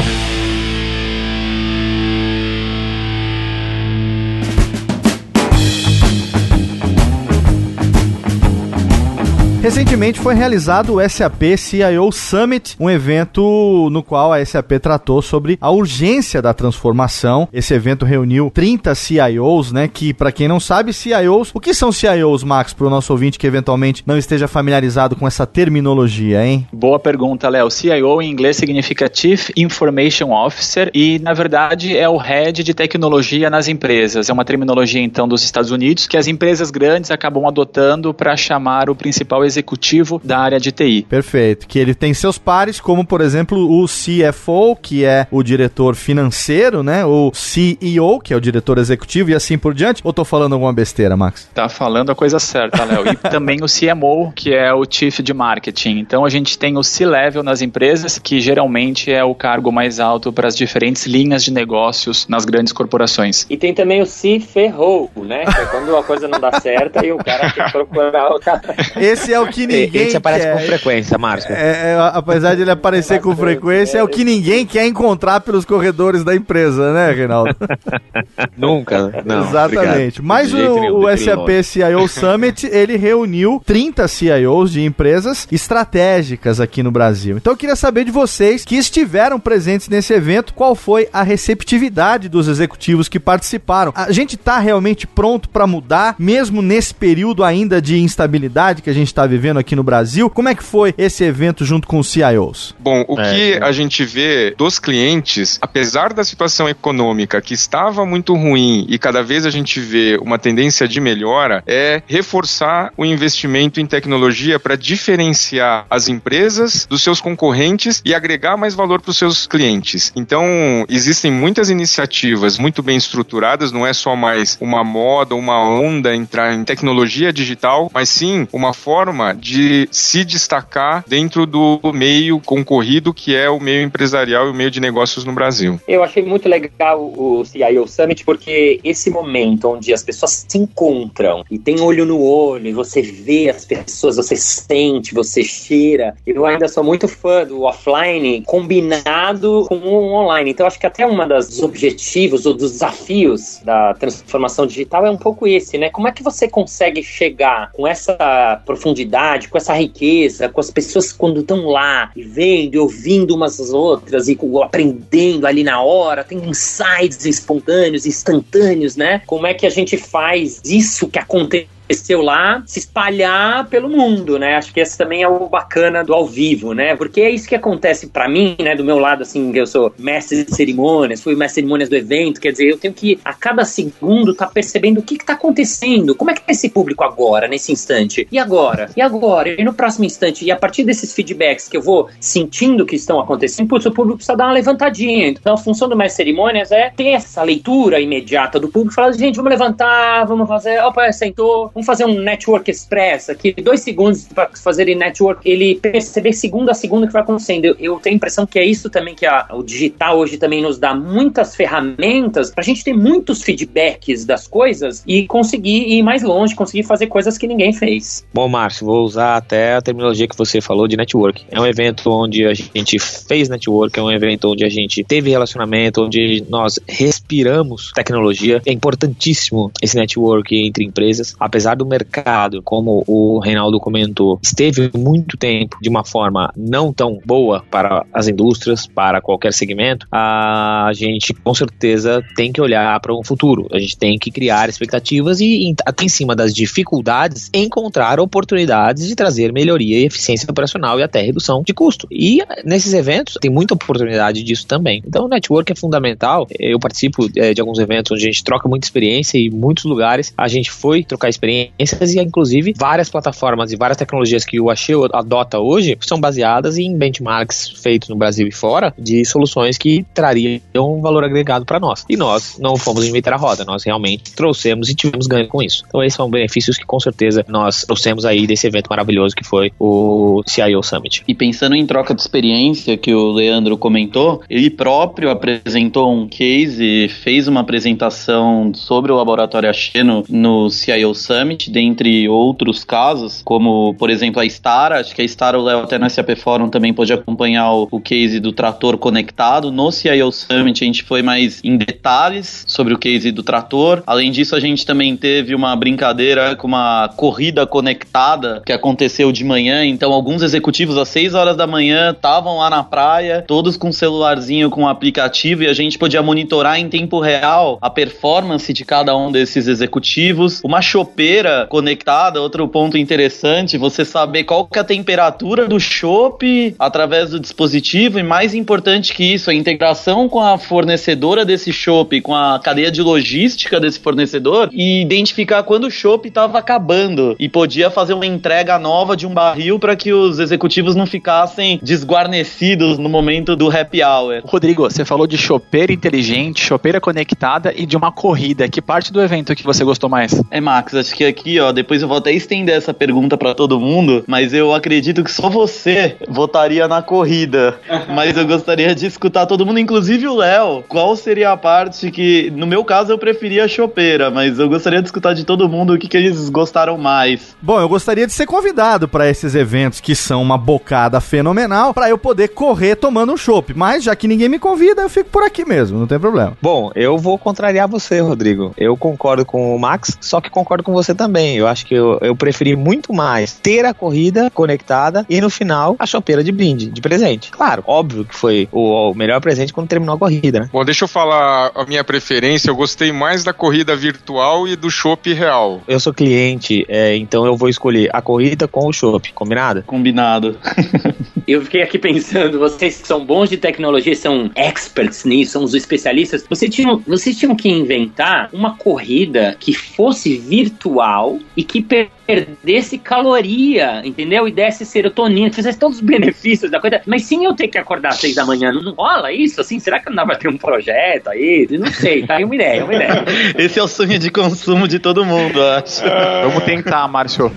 Recentemente foi realizado o SAP CIO Summit, um evento no qual a SAP tratou sobre a urgência da transformação. Esse evento reuniu 30 CIOs, né? Que, para quem não sabe, CIOs, o que são CIOs, Max, para o nosso ouvinte que eventualmente não esteja familiarizado com essa terminologia, hein? Boa pergunta, Léo. CIO em inglês significa Chief Information Officer e, na verdade, é o head de tecnologia nas empresas. É uma terminologia, então, dos Estados Unidos que as empresas grandes acabam adotando para chamar o principal executivo da área de TI. Perfeito. Que ele tem seus pares, como por exemplo o CFO, que é o diretor financeiro, né? O CEO, que é o diretor executivo e assim por diante. Ou tô falando alguma besteira, Max? Tá falando a coisa certa, Léo. E também o CMO, que é o Chief de Marketing. Então a gente tem o C-Level nas empresas, que geralmente é o cargo mais alto para as diferentes linhas de negócios nas grandes corporações. E tem também o C-Ferrou, né? Que é quando a coisa não dá certo e o cara tem que procurar o cara. Esse é o que ninguém Esse aparece quer. com frequência, Márcio. É, é, apesar de ele aparecer com frequência, é o que ninguém quer encontrar pelos corredores da empresa, né, Reinaldo? Nunca. Não, Exatamente. obrigado. Mas o, o SAP. CIO Summit, ele reuniu 30 CIOs de empresas estratégicas aqui no Brasil. Então eu queria saber de vocês que estiveram presentes nesse evento, qual foi a receptividade dos executivos que participaram. A gente está realmente pronto para mudar, mesmo nesse período ainda de instabilidade que a gente está vivendo aqui no Brasil? Como é que foi esse evento junto com os CIOs? Bom, o É, que é. a gente vê dos clientes, apesar da situação econômica que estava muito ruim e cada vez a gente vê uma tendência de melhora, é reforçar o investimento em tecnologia para diferenciar as empresas dos seus concorrentes e agregar mais valor para os seus clientes. Então, existem muitas iniciativas muito bem estruturadas, não é só mais uma moda, uma onda entrar em tecnologia digital, mas sim uma forma forma de se destacar dentro do meio concorrido que é o meio empresarial e o meio de negócios no Brasil. Eu achei muito legal o CIO Summit porque esse momento onde as pessoas se encontram e tem olho no olho, e você vê as pessoas, você sente, você cheira. Eu ainda sou muito fã do offline combinado com o online. Então acho que até uma das objetivos ou dos desafios da transformação digital é um pouco esse, né? Como é que você consegue chegar com essa profundidade, com essa riqueza, com as pessoas quando estão lá e vendo e ouvindo umas às outras e aprendendo ali na hora, tem insights espontâneos, instantâneos, né? Como é que a gente faz isso que acontece aconteceu lá se espalhar pelo mundo, né? Acho que esse também é o bacana do ao vivo, né? Porque é isso que acontece para mim, né? Do meu lado, assim, eu sou mestre de cerimônias, fui mestre de cerimônias do evento, quer dizer, eu tenho que a cada segundo tá percebendo o que que tá acontecendo, como é que tá esse público agora, nesse instante, e agora, e agora, e no próximo instante, e a partir desses feedbacks que eu vou sentindo que estão acontecendo, putz, o público precisa dar uma levantadinha. Então, a função do mestre de cerimônias é ter essa leitura imediata do público, falar, gente, vamos levantar, vamos fazer, opa, sentou, vamos fazer um network express aqui, dois segundos para fazer network, ele perceber segundo a segundo que vai acontecendo. Eu, eu, tenho a impressão que é isso também que a, o digital hoje também nos dá muitas ferramentas para a gente ter muitos feedbacks das coisas e conseguir ir mais longe, conseguir fazer coisas que ninguém fez. Bom, Márcio, vou usar até a terminologia que você falou de network. É um evento onde a gente fez network, é um evento onde a gente teve relacionamento, onde nós respiramos tecnologia. É importantíssimo esse network entre empresas, apesar apesar do mercado, como o Reinaldo comentou, esteve muito tempo de uma forma não tão boa para as indústrias, para qualquer segmento, a gente com certeza tem que olhar para um futuro. A gente tem que criar expectativas e, até em cima das dificuldades, encontrar oportunidades de trazer melhoria e eficiência operacional e até redução de custo. E nesses eventos tem muita oportunidade disso também. Então, o network é fundamental. Eu participo é, de alguns eventos onde a gente troca muita experiência e muitos lugares a gente foi trocar experiência experiências e inclusive várias plataformas e várias tecnologias que o Axel adota hoje são baseadas em benchmarks feitos no Brasil e fora de soluções que trariam um valor agregado para nós. E nós não fomos inventar a roda, nós realmente trouxemos e tivemos ganho com isso. Então esses são benefícios que com certeza nós trouxemos aí desse evento maravilhoso que foi o CIO Summit. E pensando em troca de experiência que o Leandro comentou, ele próprio apresentou um case, fez uma apresentação sobre o laboratório Axeno no CIO Summit Summit, dentre outros casos, como, por exemplo, a Star. Acho que a Star, o Léo até no SAP Forum também pôde acompanhar o, o case do trator conectado. No CIO Summit, a gente foi mais em detalhes sobre o case do trator. Além disso, a gente também teve uma brincadeira com uma corrida conectada que aconteceu de manhã. Então, alguns executivos às 6 horas da manhã estavam lá na praia, todos com um celularzinho com um aplicativo, e a gente podia monitorar em tempo real a performance de cada um desses executivos. Uma chopeira conectada, outro ponto interessante, você saber qual que é a temperatura do chopp através do dispositivo e mais importante que isso, a integração com a fornecedora desse chopp, com a cadeia de logística desse fornecedor e identificar quando o chopp estava acabando e podia fazer uma entrega nova de um barril para que os executivos não ficassem desguarnecidos no momento do happy hour. Rodrigo, você falou de chopeira inteligente, chopeira conectada e de uma corrida. Que parte do evento que você gostou mais? É, Max, acho que aqui, ó, depois eu vou até estender essa pergunta para todo mundo, mas eu acredito que só você votaria na corrida. mas eu gostaria de escutar todo mundo, inclusive o Léo. Qual seria a parte que, no meu caso, eu preferia a chopeira, mas eu gostaria de escutar de todo mundo o que, que eles gostaram mais. Bom, eu gostaria de ser convidado para esses eventos que são uma bocada fenomenal, para eu poder correr tomando um chopp. Mas já que ninguém me convida, eu fico por aqui mesmo, não tem problema. Bom, eu vou contrariar você, Rodrigo. Eu concordo com o Max, só que concordo com você também. Eu acho que eu, eu preferi muito mais ter a corrida conectada e no final a chopeira de brinde, de presente. Claro, óbvio que foi o, o melhor presente quando terminou a corrida, né? Bom, deixa eu falar a minha preferência. Eu gostei mais da corrida virtual e do chopp real. Eu sou cliente, é, então eu vou escolher a corrida com o chopp, combinado? Combinado. eu fiquei aqui pensando, vocês que são bons de tecnologia, são experts nisso, são os especialistas, vocês tinham, vocês tinham que inventar uma corrida que fosse virtual e que perdesse caloria, entendeu? E desse serotonina, fizesse todos os benefícios da coisa. Mas sim eu ter que acordar às seis da manhã, não rola isso? Assim, será que não vai ter um projeto aí? Não sei, tá aí uma ideia, uma ideia. Esse é o sonho de consumo de todo mundo, eu acho. Vamos tentar, Márcio.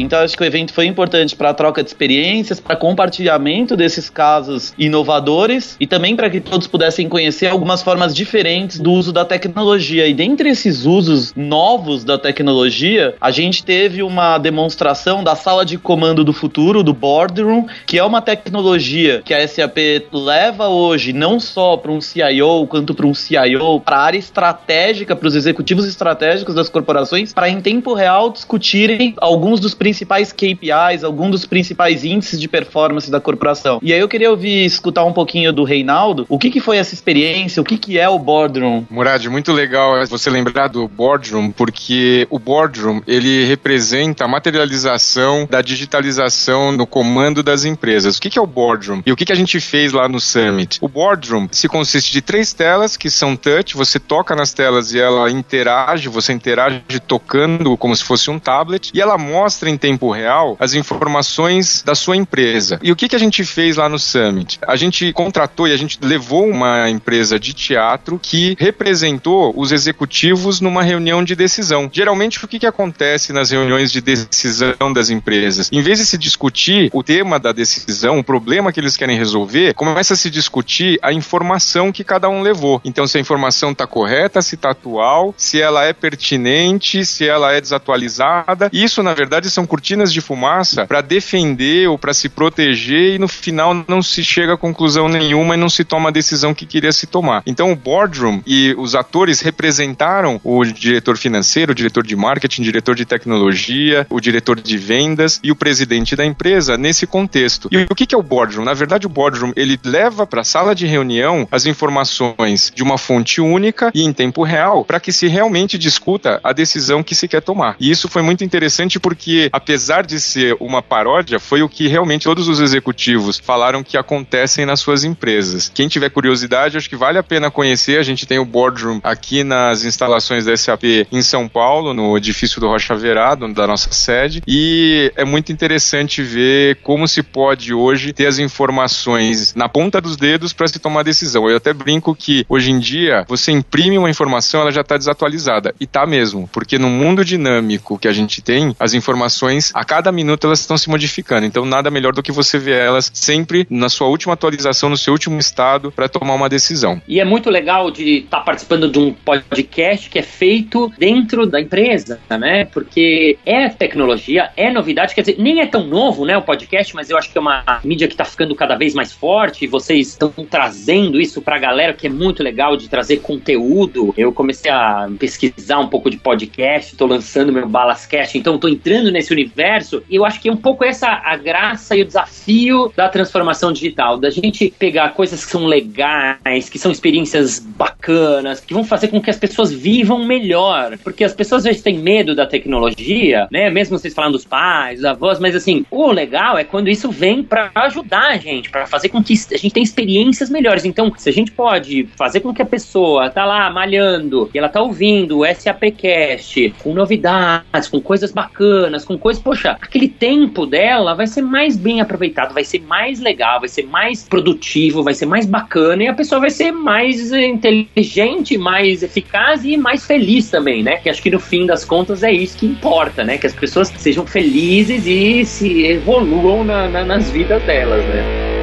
Então acho que o evento foi importante para a troca de experiências, para compartilhamento desses casos inovadores e também para que todos pudessem conhecer algumas formas diferentes do uso da tecnologia. E dentre esses usos novos da tecnologia, a gente teve uma demonstração da sala de comando do futuro, do Boardroom, que é uma tecnologia que a SAP leva hoje não só para um CIO quanto para um CIO, para a área estratégica, para os executivos estratégicos das corporações, para em tempo real discutirem alguns dos principais KPIs, alguns dos principais índices de performance da corporação. E aí eu queria ouvir, escutar um pouquinho do Reinaldo, o que, que foi essa experiência, o que, que é o Boardroom? Murad, muito legal você lembrar do Boardroom, porque o Boardroom, ele representa a materialização da digitalização no comando das empresas. O que, que é o Boardroom? E o que, que a gente fez lá no Summit? O Boardroom se consiste de três telas que são touch, você toca nas telas e ela interage, você interage tocando como se fosse um tablet, e ela mostra em tempo real as informações da sua empresa. E o que, que a gente fez lá no Summit? A gente contratou e a gente levou uma empresa de teatro que representou os executivos numa reunião de decisão. Geralmente, o que, que acontece nas reuniões de decisão das empresas? Em vez de se discutir o tema da decisão, o problema que eles querem resolver, começa a se discutir a informação que cada um levou. Então, se a informação está correta, se está atual, se ela é pertinente, se ela é desatualizada. Isso, na verdade, são cortinas de fumaça para defender ou para se proteger e no final não se chega a conclusão nenhuma e não se toma a decisão que queria se tomar. Então, o boardroom e os atores representaram o diretor financeiro, o diretor de marketing, o diretor de tecnologia, o diretor de vendas e o presidente da empresa nesse contexto. E o que é o boardroom? Na verdade, o boardroom ele leva para a sala de reunião as informações de uma fonte única e em tempo real para que se realmente discuta a decisão que se quer tomar. E isso foi muito interessante porque, apesar de ser uma paródia, foi o que realmente todos os executivos falaram que acontecem nas suas empresas. Quem tiver curiosidade, acho que vale a pena conhecer. A gente tem o boardroom aqui nas instalações da SAP em São Paulo, no edifício do Rocha Verado, da nossa sede. E é muito interessante ver como se pode hoje ter as informações na ponta dos dedos para se tomar decisão. Eu até brinco que hoje em dia você imprime uma informação, ela já está desatualizada. E tá mesmo, porque no mundo dinâmico que a gente tem, as informações a cada minuto elas estão se modificando. Então nada melhor do que você ver elas sempre na sua última atualização, no seu último estado para tomar uma decisão. E é muito legal de estar tá participando de um podcast que é feito dentro da empresa, né? Porque é tecnologia, é novidade, quer dizer, nem é tão novo, né, o podcast, mas eu acho que é uma mídia que está ficando cada vez mais forte e vocês estão trazendo isso para a galera, que é muito legal de trazer conteúdo. Eu comecei a pesquisar um pouco de podcast, estou lançando meu Balascast, então estou entrando nesse universo e eu acho que é um pouco essa a graça e o desafio da transformação digital, da gente pegar coisas que são legais, que são experiências bacanas, que vão fazer com que as pessoas vivam melhor, porque as pessoas às vezes têm medo da tecnologia, né? Mesmo vocês falando dos pais, dos avós, mas assim, o legal é quando isso vem para ajudar a gente, para fazer com que a gente tenha experiências melhores. Então, se a gente pode fazer com que a pessoa tá lá malhando e ela tá ouvindo o SAPcast com novidades, com coisas bacanas, com coisas, poxa, aquele tempo dela vai ser mais bem aproveitado, vai ser mais legal, vai ser mais produtivo, vai ser mais bacana e a pessoa vai ser mais inteligente, mais eficaz e mais feliz também, né? Que acho que no fim das contas é isso que importa, né? Que as pessoas sejam felizes e se evoluam na, na, nas vidas delas, né?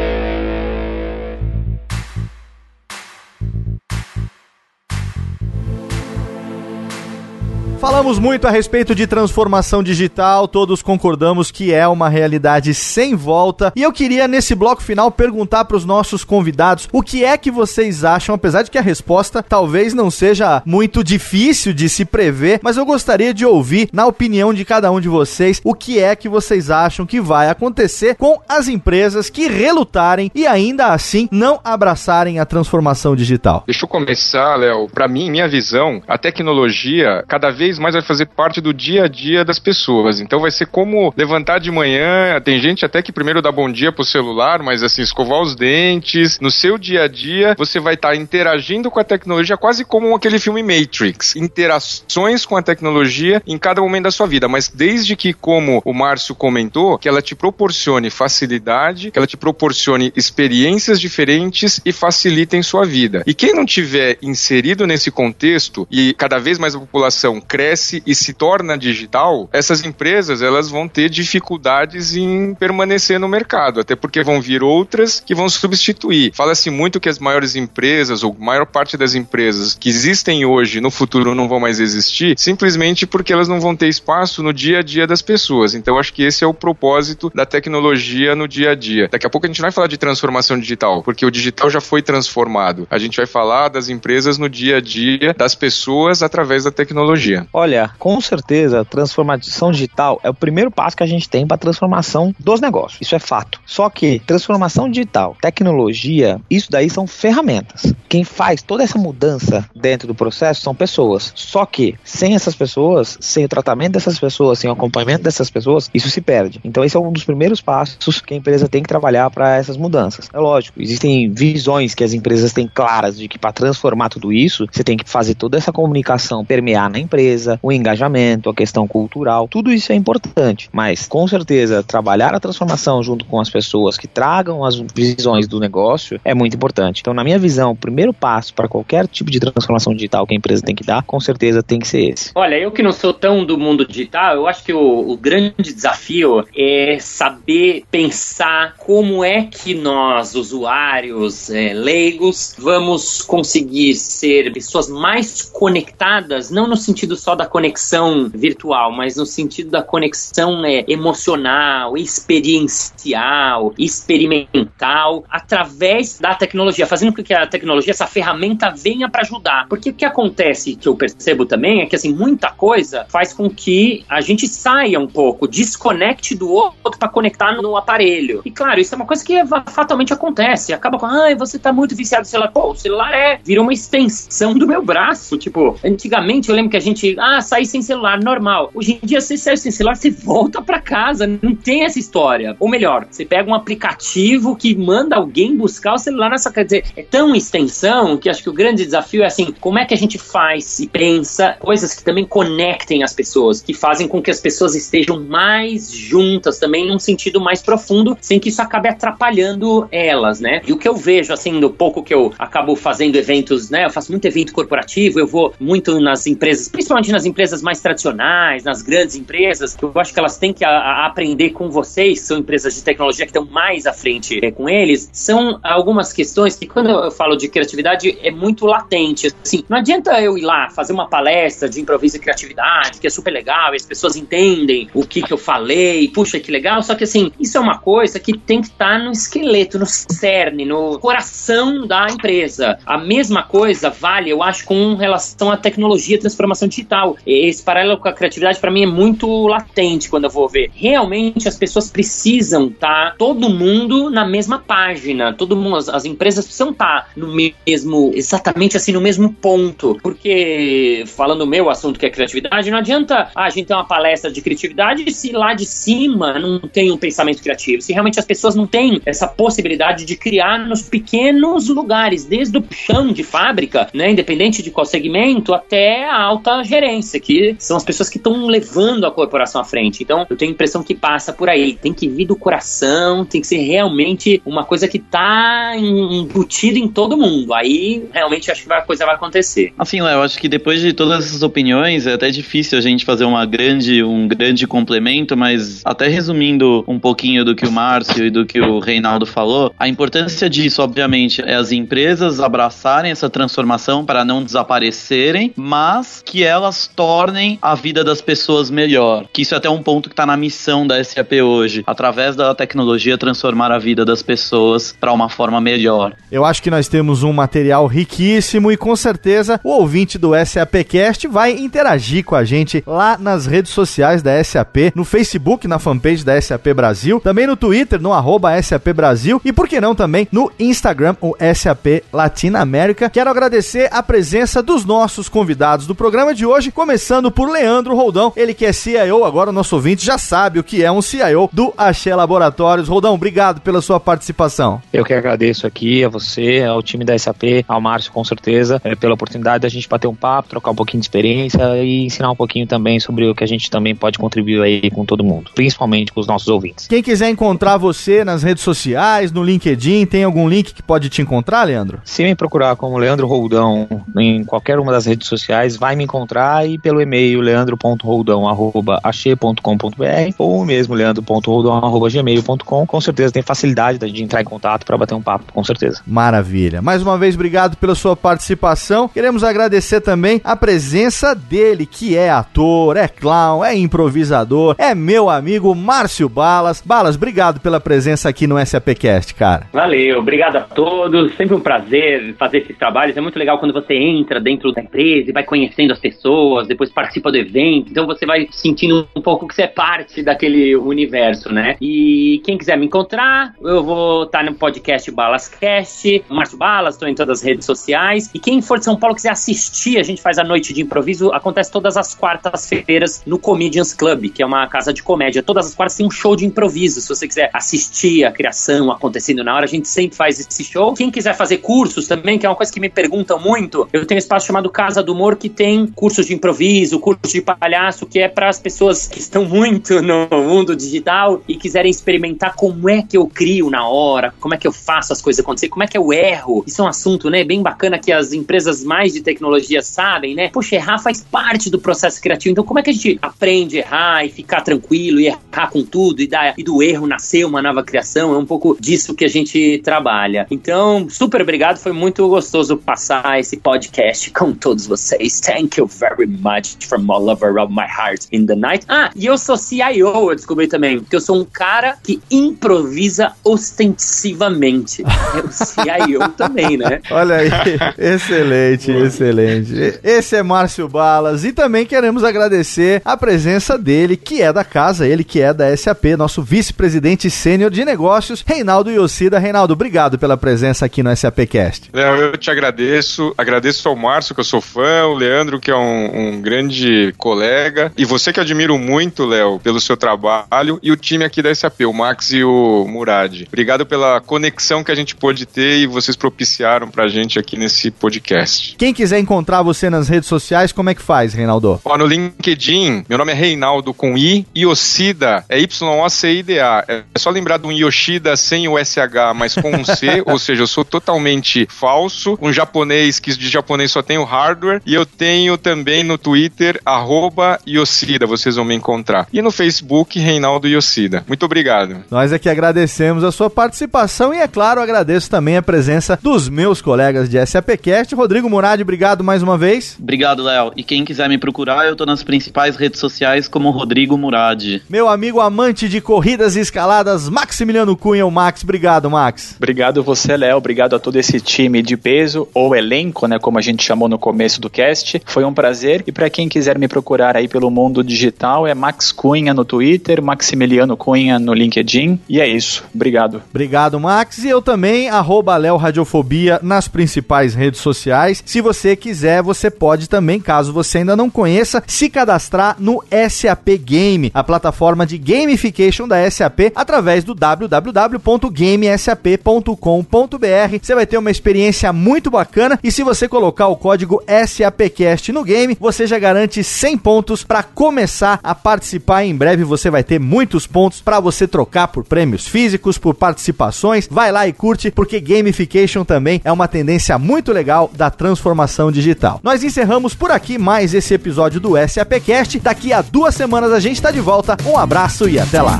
Falamos muito a respeito de transformação digital, todos concordamos que é uma realidade sem volta. E eu queria, nesse bloco final, perguntar para os nossos convidados o que é que vocês acham, apesar de que a resposta talvez não seja muito difícil de se prever, mas eu gostaria de ouvir, na opinião de cada um de vocês, o que é que vocês acham que vai acontecer com as empresas que relutarem e ainda assim não abraçarem a transformação digital. Deixa eu começar, Léo. Para mim, minha visão, a tecnologia cada vez vez mais vai fazer parte do dia a dia das pessoas. Então vai ser como levantar de manhã, tem gente até que primeiro dá bom dia pro celular, mas assim, escovar os dentes, no seu dia a dia, você vai estar tá interagindo com a tecnologia quase como aquele filme Matrix. Interações com a tecnologia em cada momento da sua vida, mas desde que, como o Márcio comentou, que ela te proporcione facilidade, que ela te proporcione experiências diferentes e facilitem sua vida. E quem não tiver inserido nesse contexto e cada vez mais a população cresce e se torna digital, essas empresas elas vão ter dificuldades em permanecer no mercado, até porque vão vir outras que vão substituir. Fala-se muito que as maiores empresas, ou maior parte das empresas que existem hoje, no futuro não vão mais existir, simplesmente porque elas não vão ter espaço no dia a dia das pessoas. Então, acho que esse é o propósito da tecnologia no dia a dia. Daqui a pouco a gente vai falar de transformação digital, porque o digital já foi transformado. A gente vai falar das empresas no dia a dia, das pessoas através da tecnologia. Olha, com certeza, transformação digital é o primeiro passo que a gente tem para a transformação dos negócios. Isso é fato. Só que transformação digital, tecnologia, isso daí são ferramentas. Quem faz toda essa mudança dentro do processo são pessoas. Só que sem essas pessoas, sem o tratamento dessas pessoas, sem o acompanhamento dessas pessoas, isso se perde. Então esse é um dos primeiros passos que a empresa tem que trabalhar para essas mudanças. É lógico, existem visões que as empresas têm claras de que para transformar tudo isso, você tem que fazer toda essa comunicação permear na empresa, o engajamento, a questão cultural, tudo isso é importante. Mas com certeza trabalhar a transformação junto com as pessoas que tragam as visões do negócio é muito importante. Então, na minha visão, o primeiro passo para qualquer tipo de transformação digital que a empresa tem que dar, com certeza tem que ser esse. Olha, eu que não sou tão do mundo digital, eu acho que o, o grande desafio é saber pensar como é que nós, usuários é, leigos, vamos conseguir ser pessoas mais conectadas, não no sentido só da conexão virtual, mas no sentido da conexão é, emocional, experiencial, experimental, através da tecnologia, fazendo com que a tecnologia, essa ferramenta, venha para ajudar. Porque o que acontece, que eu percebo também, é que assim, muita coisa faz com que a gente saia um pouco, desconecte do outro para conectar no aparelho. E claro, isso é uma coisa que fatalmente acontece. Acaba com, ai, você tá muito viciado no celular. Pô, o celular é, vira uma extensão do meu braço. Tipo, antigamente eu lembro que a gente, ah, sair sem celular, normal. Hoje em dia, você sai sem celular, você volta para casa. Não tem essa história. Ou melhor, você pega um aplicativo que manda alguém buscar o celular nessa. Quer dizer, é tão extensão que acho que o grande desafio é assim: como é que a gente faz e pensa coisas que também conectem as pessoas, que fazem com que as pessoas estejam mais juntas também num sentido mais profundo, sem que isso acabe atrapalhando elas, né? E o que eu vejo, assim, do pouco que eu acabo fazendo eventos, né? Eu faço muito evento corporativo, eu vou muito nas empresas, principalmente nas empresas mais tradicionais, nas grandes empresas, eu acho que elas têm que a, a aprender com vocês, são empresas de tecnologia que estão mais à frente é, com eles, são algumas questões que quando eu falo de criatividade é muito latente. Assim, não adianta eu ir lá fazer uma palestra de improviso e criatividade, que é super legal, e as pessoas entendem o que, que eu falei, puxa que legal, só que assim, isso é uma coisa que tem que estar tá no esqueleto, no cerne, no coração da empresa. A mesma coisa vale, eu acho, com relação à tecnologia e transformação digital. Esse paralelo com a criatividade, para mim, é muito latente quando eu vou ver. Realmente, as pessoas precisam estar, tá, todo mundo na mesma página, todo mundo, as, as empresas precisam estar tá no mesmo, exatamente assim, no mesmo ponto. Porque, falando o meu assunto que é criatividade, não adianta a gente ter uma palestra de criatividade se lá de cima não tem um pensamento criativo, se realmente as pessoas não têm essa possibilidade de criar nos pequenos lugares, desde o chão de fábrica, né, independente de qual segmento, até a alta gerência, que são as pessoas que estão levando a corporação à frente. Então, eu tenho a impressão que passa por aí. Tem que vir do coração, tem que ser realmente uma coisa que tá embutida em todo mundo. Aí, realmente, acho que a coisa vai acontecer. Assim, Léo, acho que depois de todas essas opiniões, é até difícil a gente fazer uma grande, um grande complemento, mas até resumindo um pouquinho do que o Márcio e do que o Reinaldo falou, a importância disso, obviamente, é as empresas abraçarem essa transformação para não desaparecerem, mas que elas tornem a vida das pessoas melhor. Que isso é até um ponto que está na missão da SAP hoje, através da tecnologia transformar a vida das pessoas para uma forma melhor. Eu acho que nós temos um material riquíssimo e com certeza o ouvinte do SAPcast vai interagir com a gente lá nas redes sociais da SAP, no Facebook, na fanpage da SAP Brasil, também no Twitter, no arroba SAP Brasil e por que não também no Instagram, o SAP Latina América. Quero agradecer a presença dos nossos convidados do programa de hoje, começando por Leandro Roldão, ele que é CIO, agora o nosso ouvinte já sabe o que é um CIO do Axé Laboratórios. Roldão, obrigado pela sua participação. Eu que agradeço aqui a você, ao time da SAP, ao Márcio com certeza, é, pela oportunidade da gente bater um papo, trocar um pouquinho de experiência e ensinar um pouquinho também sobre o que a gente também pode contribuir aí com todo mundo, principalmente com os nossos ouvintes. Quem quiser encontrar você nas redes sociais, no LinkedIn, tem algum link que pode te encontrar, Leandro? Se me procurar como Leandro Roldão em qualquer uma das redes sociais, vai me encontrar e pelo e-mail leandro.roldão.ache.com.br ou mesmo leandro.roldão.gmail.com. Com certeza tem facilidade de entrar em contato para bater um papo, com certeza. Maravilha. Mais uma vez, obrigado pela sua participação. Queremos agradecer também a presença dele, que é ator, é clown, é improvisador, é meu amigo Márcio Balas. Balas, obrigado pela presença aqui no SAPcast, cara. Valeu, obrigado a todos. Sempre um prazer fazer esses trabalhos. É muito legal quando você entra dentro da empresa e vai conhecendo as pessoas, depois participa do evento. Então você vai sentindo um pouco que você é parte daquele universo, né? E quem quiser me encontrar, eu vou estar no podcast Balascast, Márcio Balas, estou em todas as redes sociais. E quem for de São Paulo quiser assistir, a gente faz a noite de improviso, acontece todas as quartas-feiras no Comedians Club, que é uma casa de comédia. Todas as quartas tem um show de improviso. Se você quiser assistir a criação acontecendo na hora, a gente sempre faz esse show. Quem quiser fazer cursos também, que é uma coisa que me perguntam muito, eu tenho um espaço chamado Casa do Humor que tem cursos de improviso, cursos de palhaço, que é para as pessoas que estão muito no mundo digital e quiserem experimentar como é que eu crio na hora, como é que eu faço as coisas acontecer, como é que eu erro. Isso é um assunto, né, bem bacana que as empresas mais de tecnologia sabem, né? Poxa, errar faz parte do processo criativo. Então, como é que a gente aprende a errar e ficar tranquilo e errar com tudo e, dar, e do erro nascer uma nova criação? É um pouco disso que a gente trabalha. Então, super obrigado, foi muito gostoso passar esse podcast com todos vocês. Thank you very much from all over of my heart in the night. Ah, e eu sou CIO, eu descobri também, que eu sou um cara que improvisa ostensivamente. É o CIO também, né? Olha aí, excelente, excelente. Esse é Márcio Balas e também queremos agradecer a presença dele, que é da casa, ele que é da SAP, nosso vice-presidente sênior de negócios, Reinaldo Yoshida. Reinaldo, obrigado pela presença aqui no SAPcast. Léo, eu te agradeço, agradeço ao Márcio, que eu sou fã, o Leandro, que é um, um grande colega, e você que admiro muito, Léo, pelo seu trabalho, e o time aqui da SAP, o Max e o Murad. Obrigado pela conexão que a gente pôde ter e vocês propiciaram pra gente aqui nesse podcast. Quem quiser encontrar você nas redes sociais, como é que faz, Reinaldo? Ó, no LinkedIn, meu nome é Reinaldo com I, Yoshida é Y-O-C-I-D-A. É só lembrar de um Yoshida sem o SH, mas com um C, ou seja, eu sou totalmente falso, um japonês que de japonês só tem o hardware, e eu tenho também no Twitter, arroba Yoshida, vocês vão me encontrar. E no Facebook, Reinaldo Yoshida. Muito obrigado. Nós aqui agradecemos a sua participação e, é claro, agradeço também a presença dos meus colegas de SAPcast. Rodrigo Murad, obrigado mais uma vez. Obrigado, Léo. E quem quiser me procurar, eu tô nas principais redes sociais como Rodrigo Murad. Meu amigo amante de corridas e escaladas, Maximiliano Cunha, o Max. Obrigado, Max. Obrigado você, Léo. Obrigado a todo esse time de peso, ou elenco, né, como a gente chamou no começo do cast. Foi um prazer. E para quem quiser me procurar aí pelo mundo digital, é Max Cunha no Twitter, Maximiliano Cunha no LinkedIn. E é isso. Obrigado. Obrigado, Max. E eu também, arroba Léo Radiofobia nas principais redes sociais. Se você quiser, você pode também, caso você ainda não conheça, se cadastrar no SAP Game, a plataforma de gamification da SAP, através do www.gamesap.com.br. Você vai ter uma experiência muito bacana e se você colocar o código SAPcast no game, você já garante 100 pontos para começar a participar. Em breve você vai ter muitos pontos para você trocar por prêmios físicos, por participações. Vai lá e curte, porque gamification também é uma tendência muito legal da transformação digital. Nós encerramos por aqui mais esse episódio do SAPcast. Daqui a duas semanas a gente está de volta. Um abraço e até lá.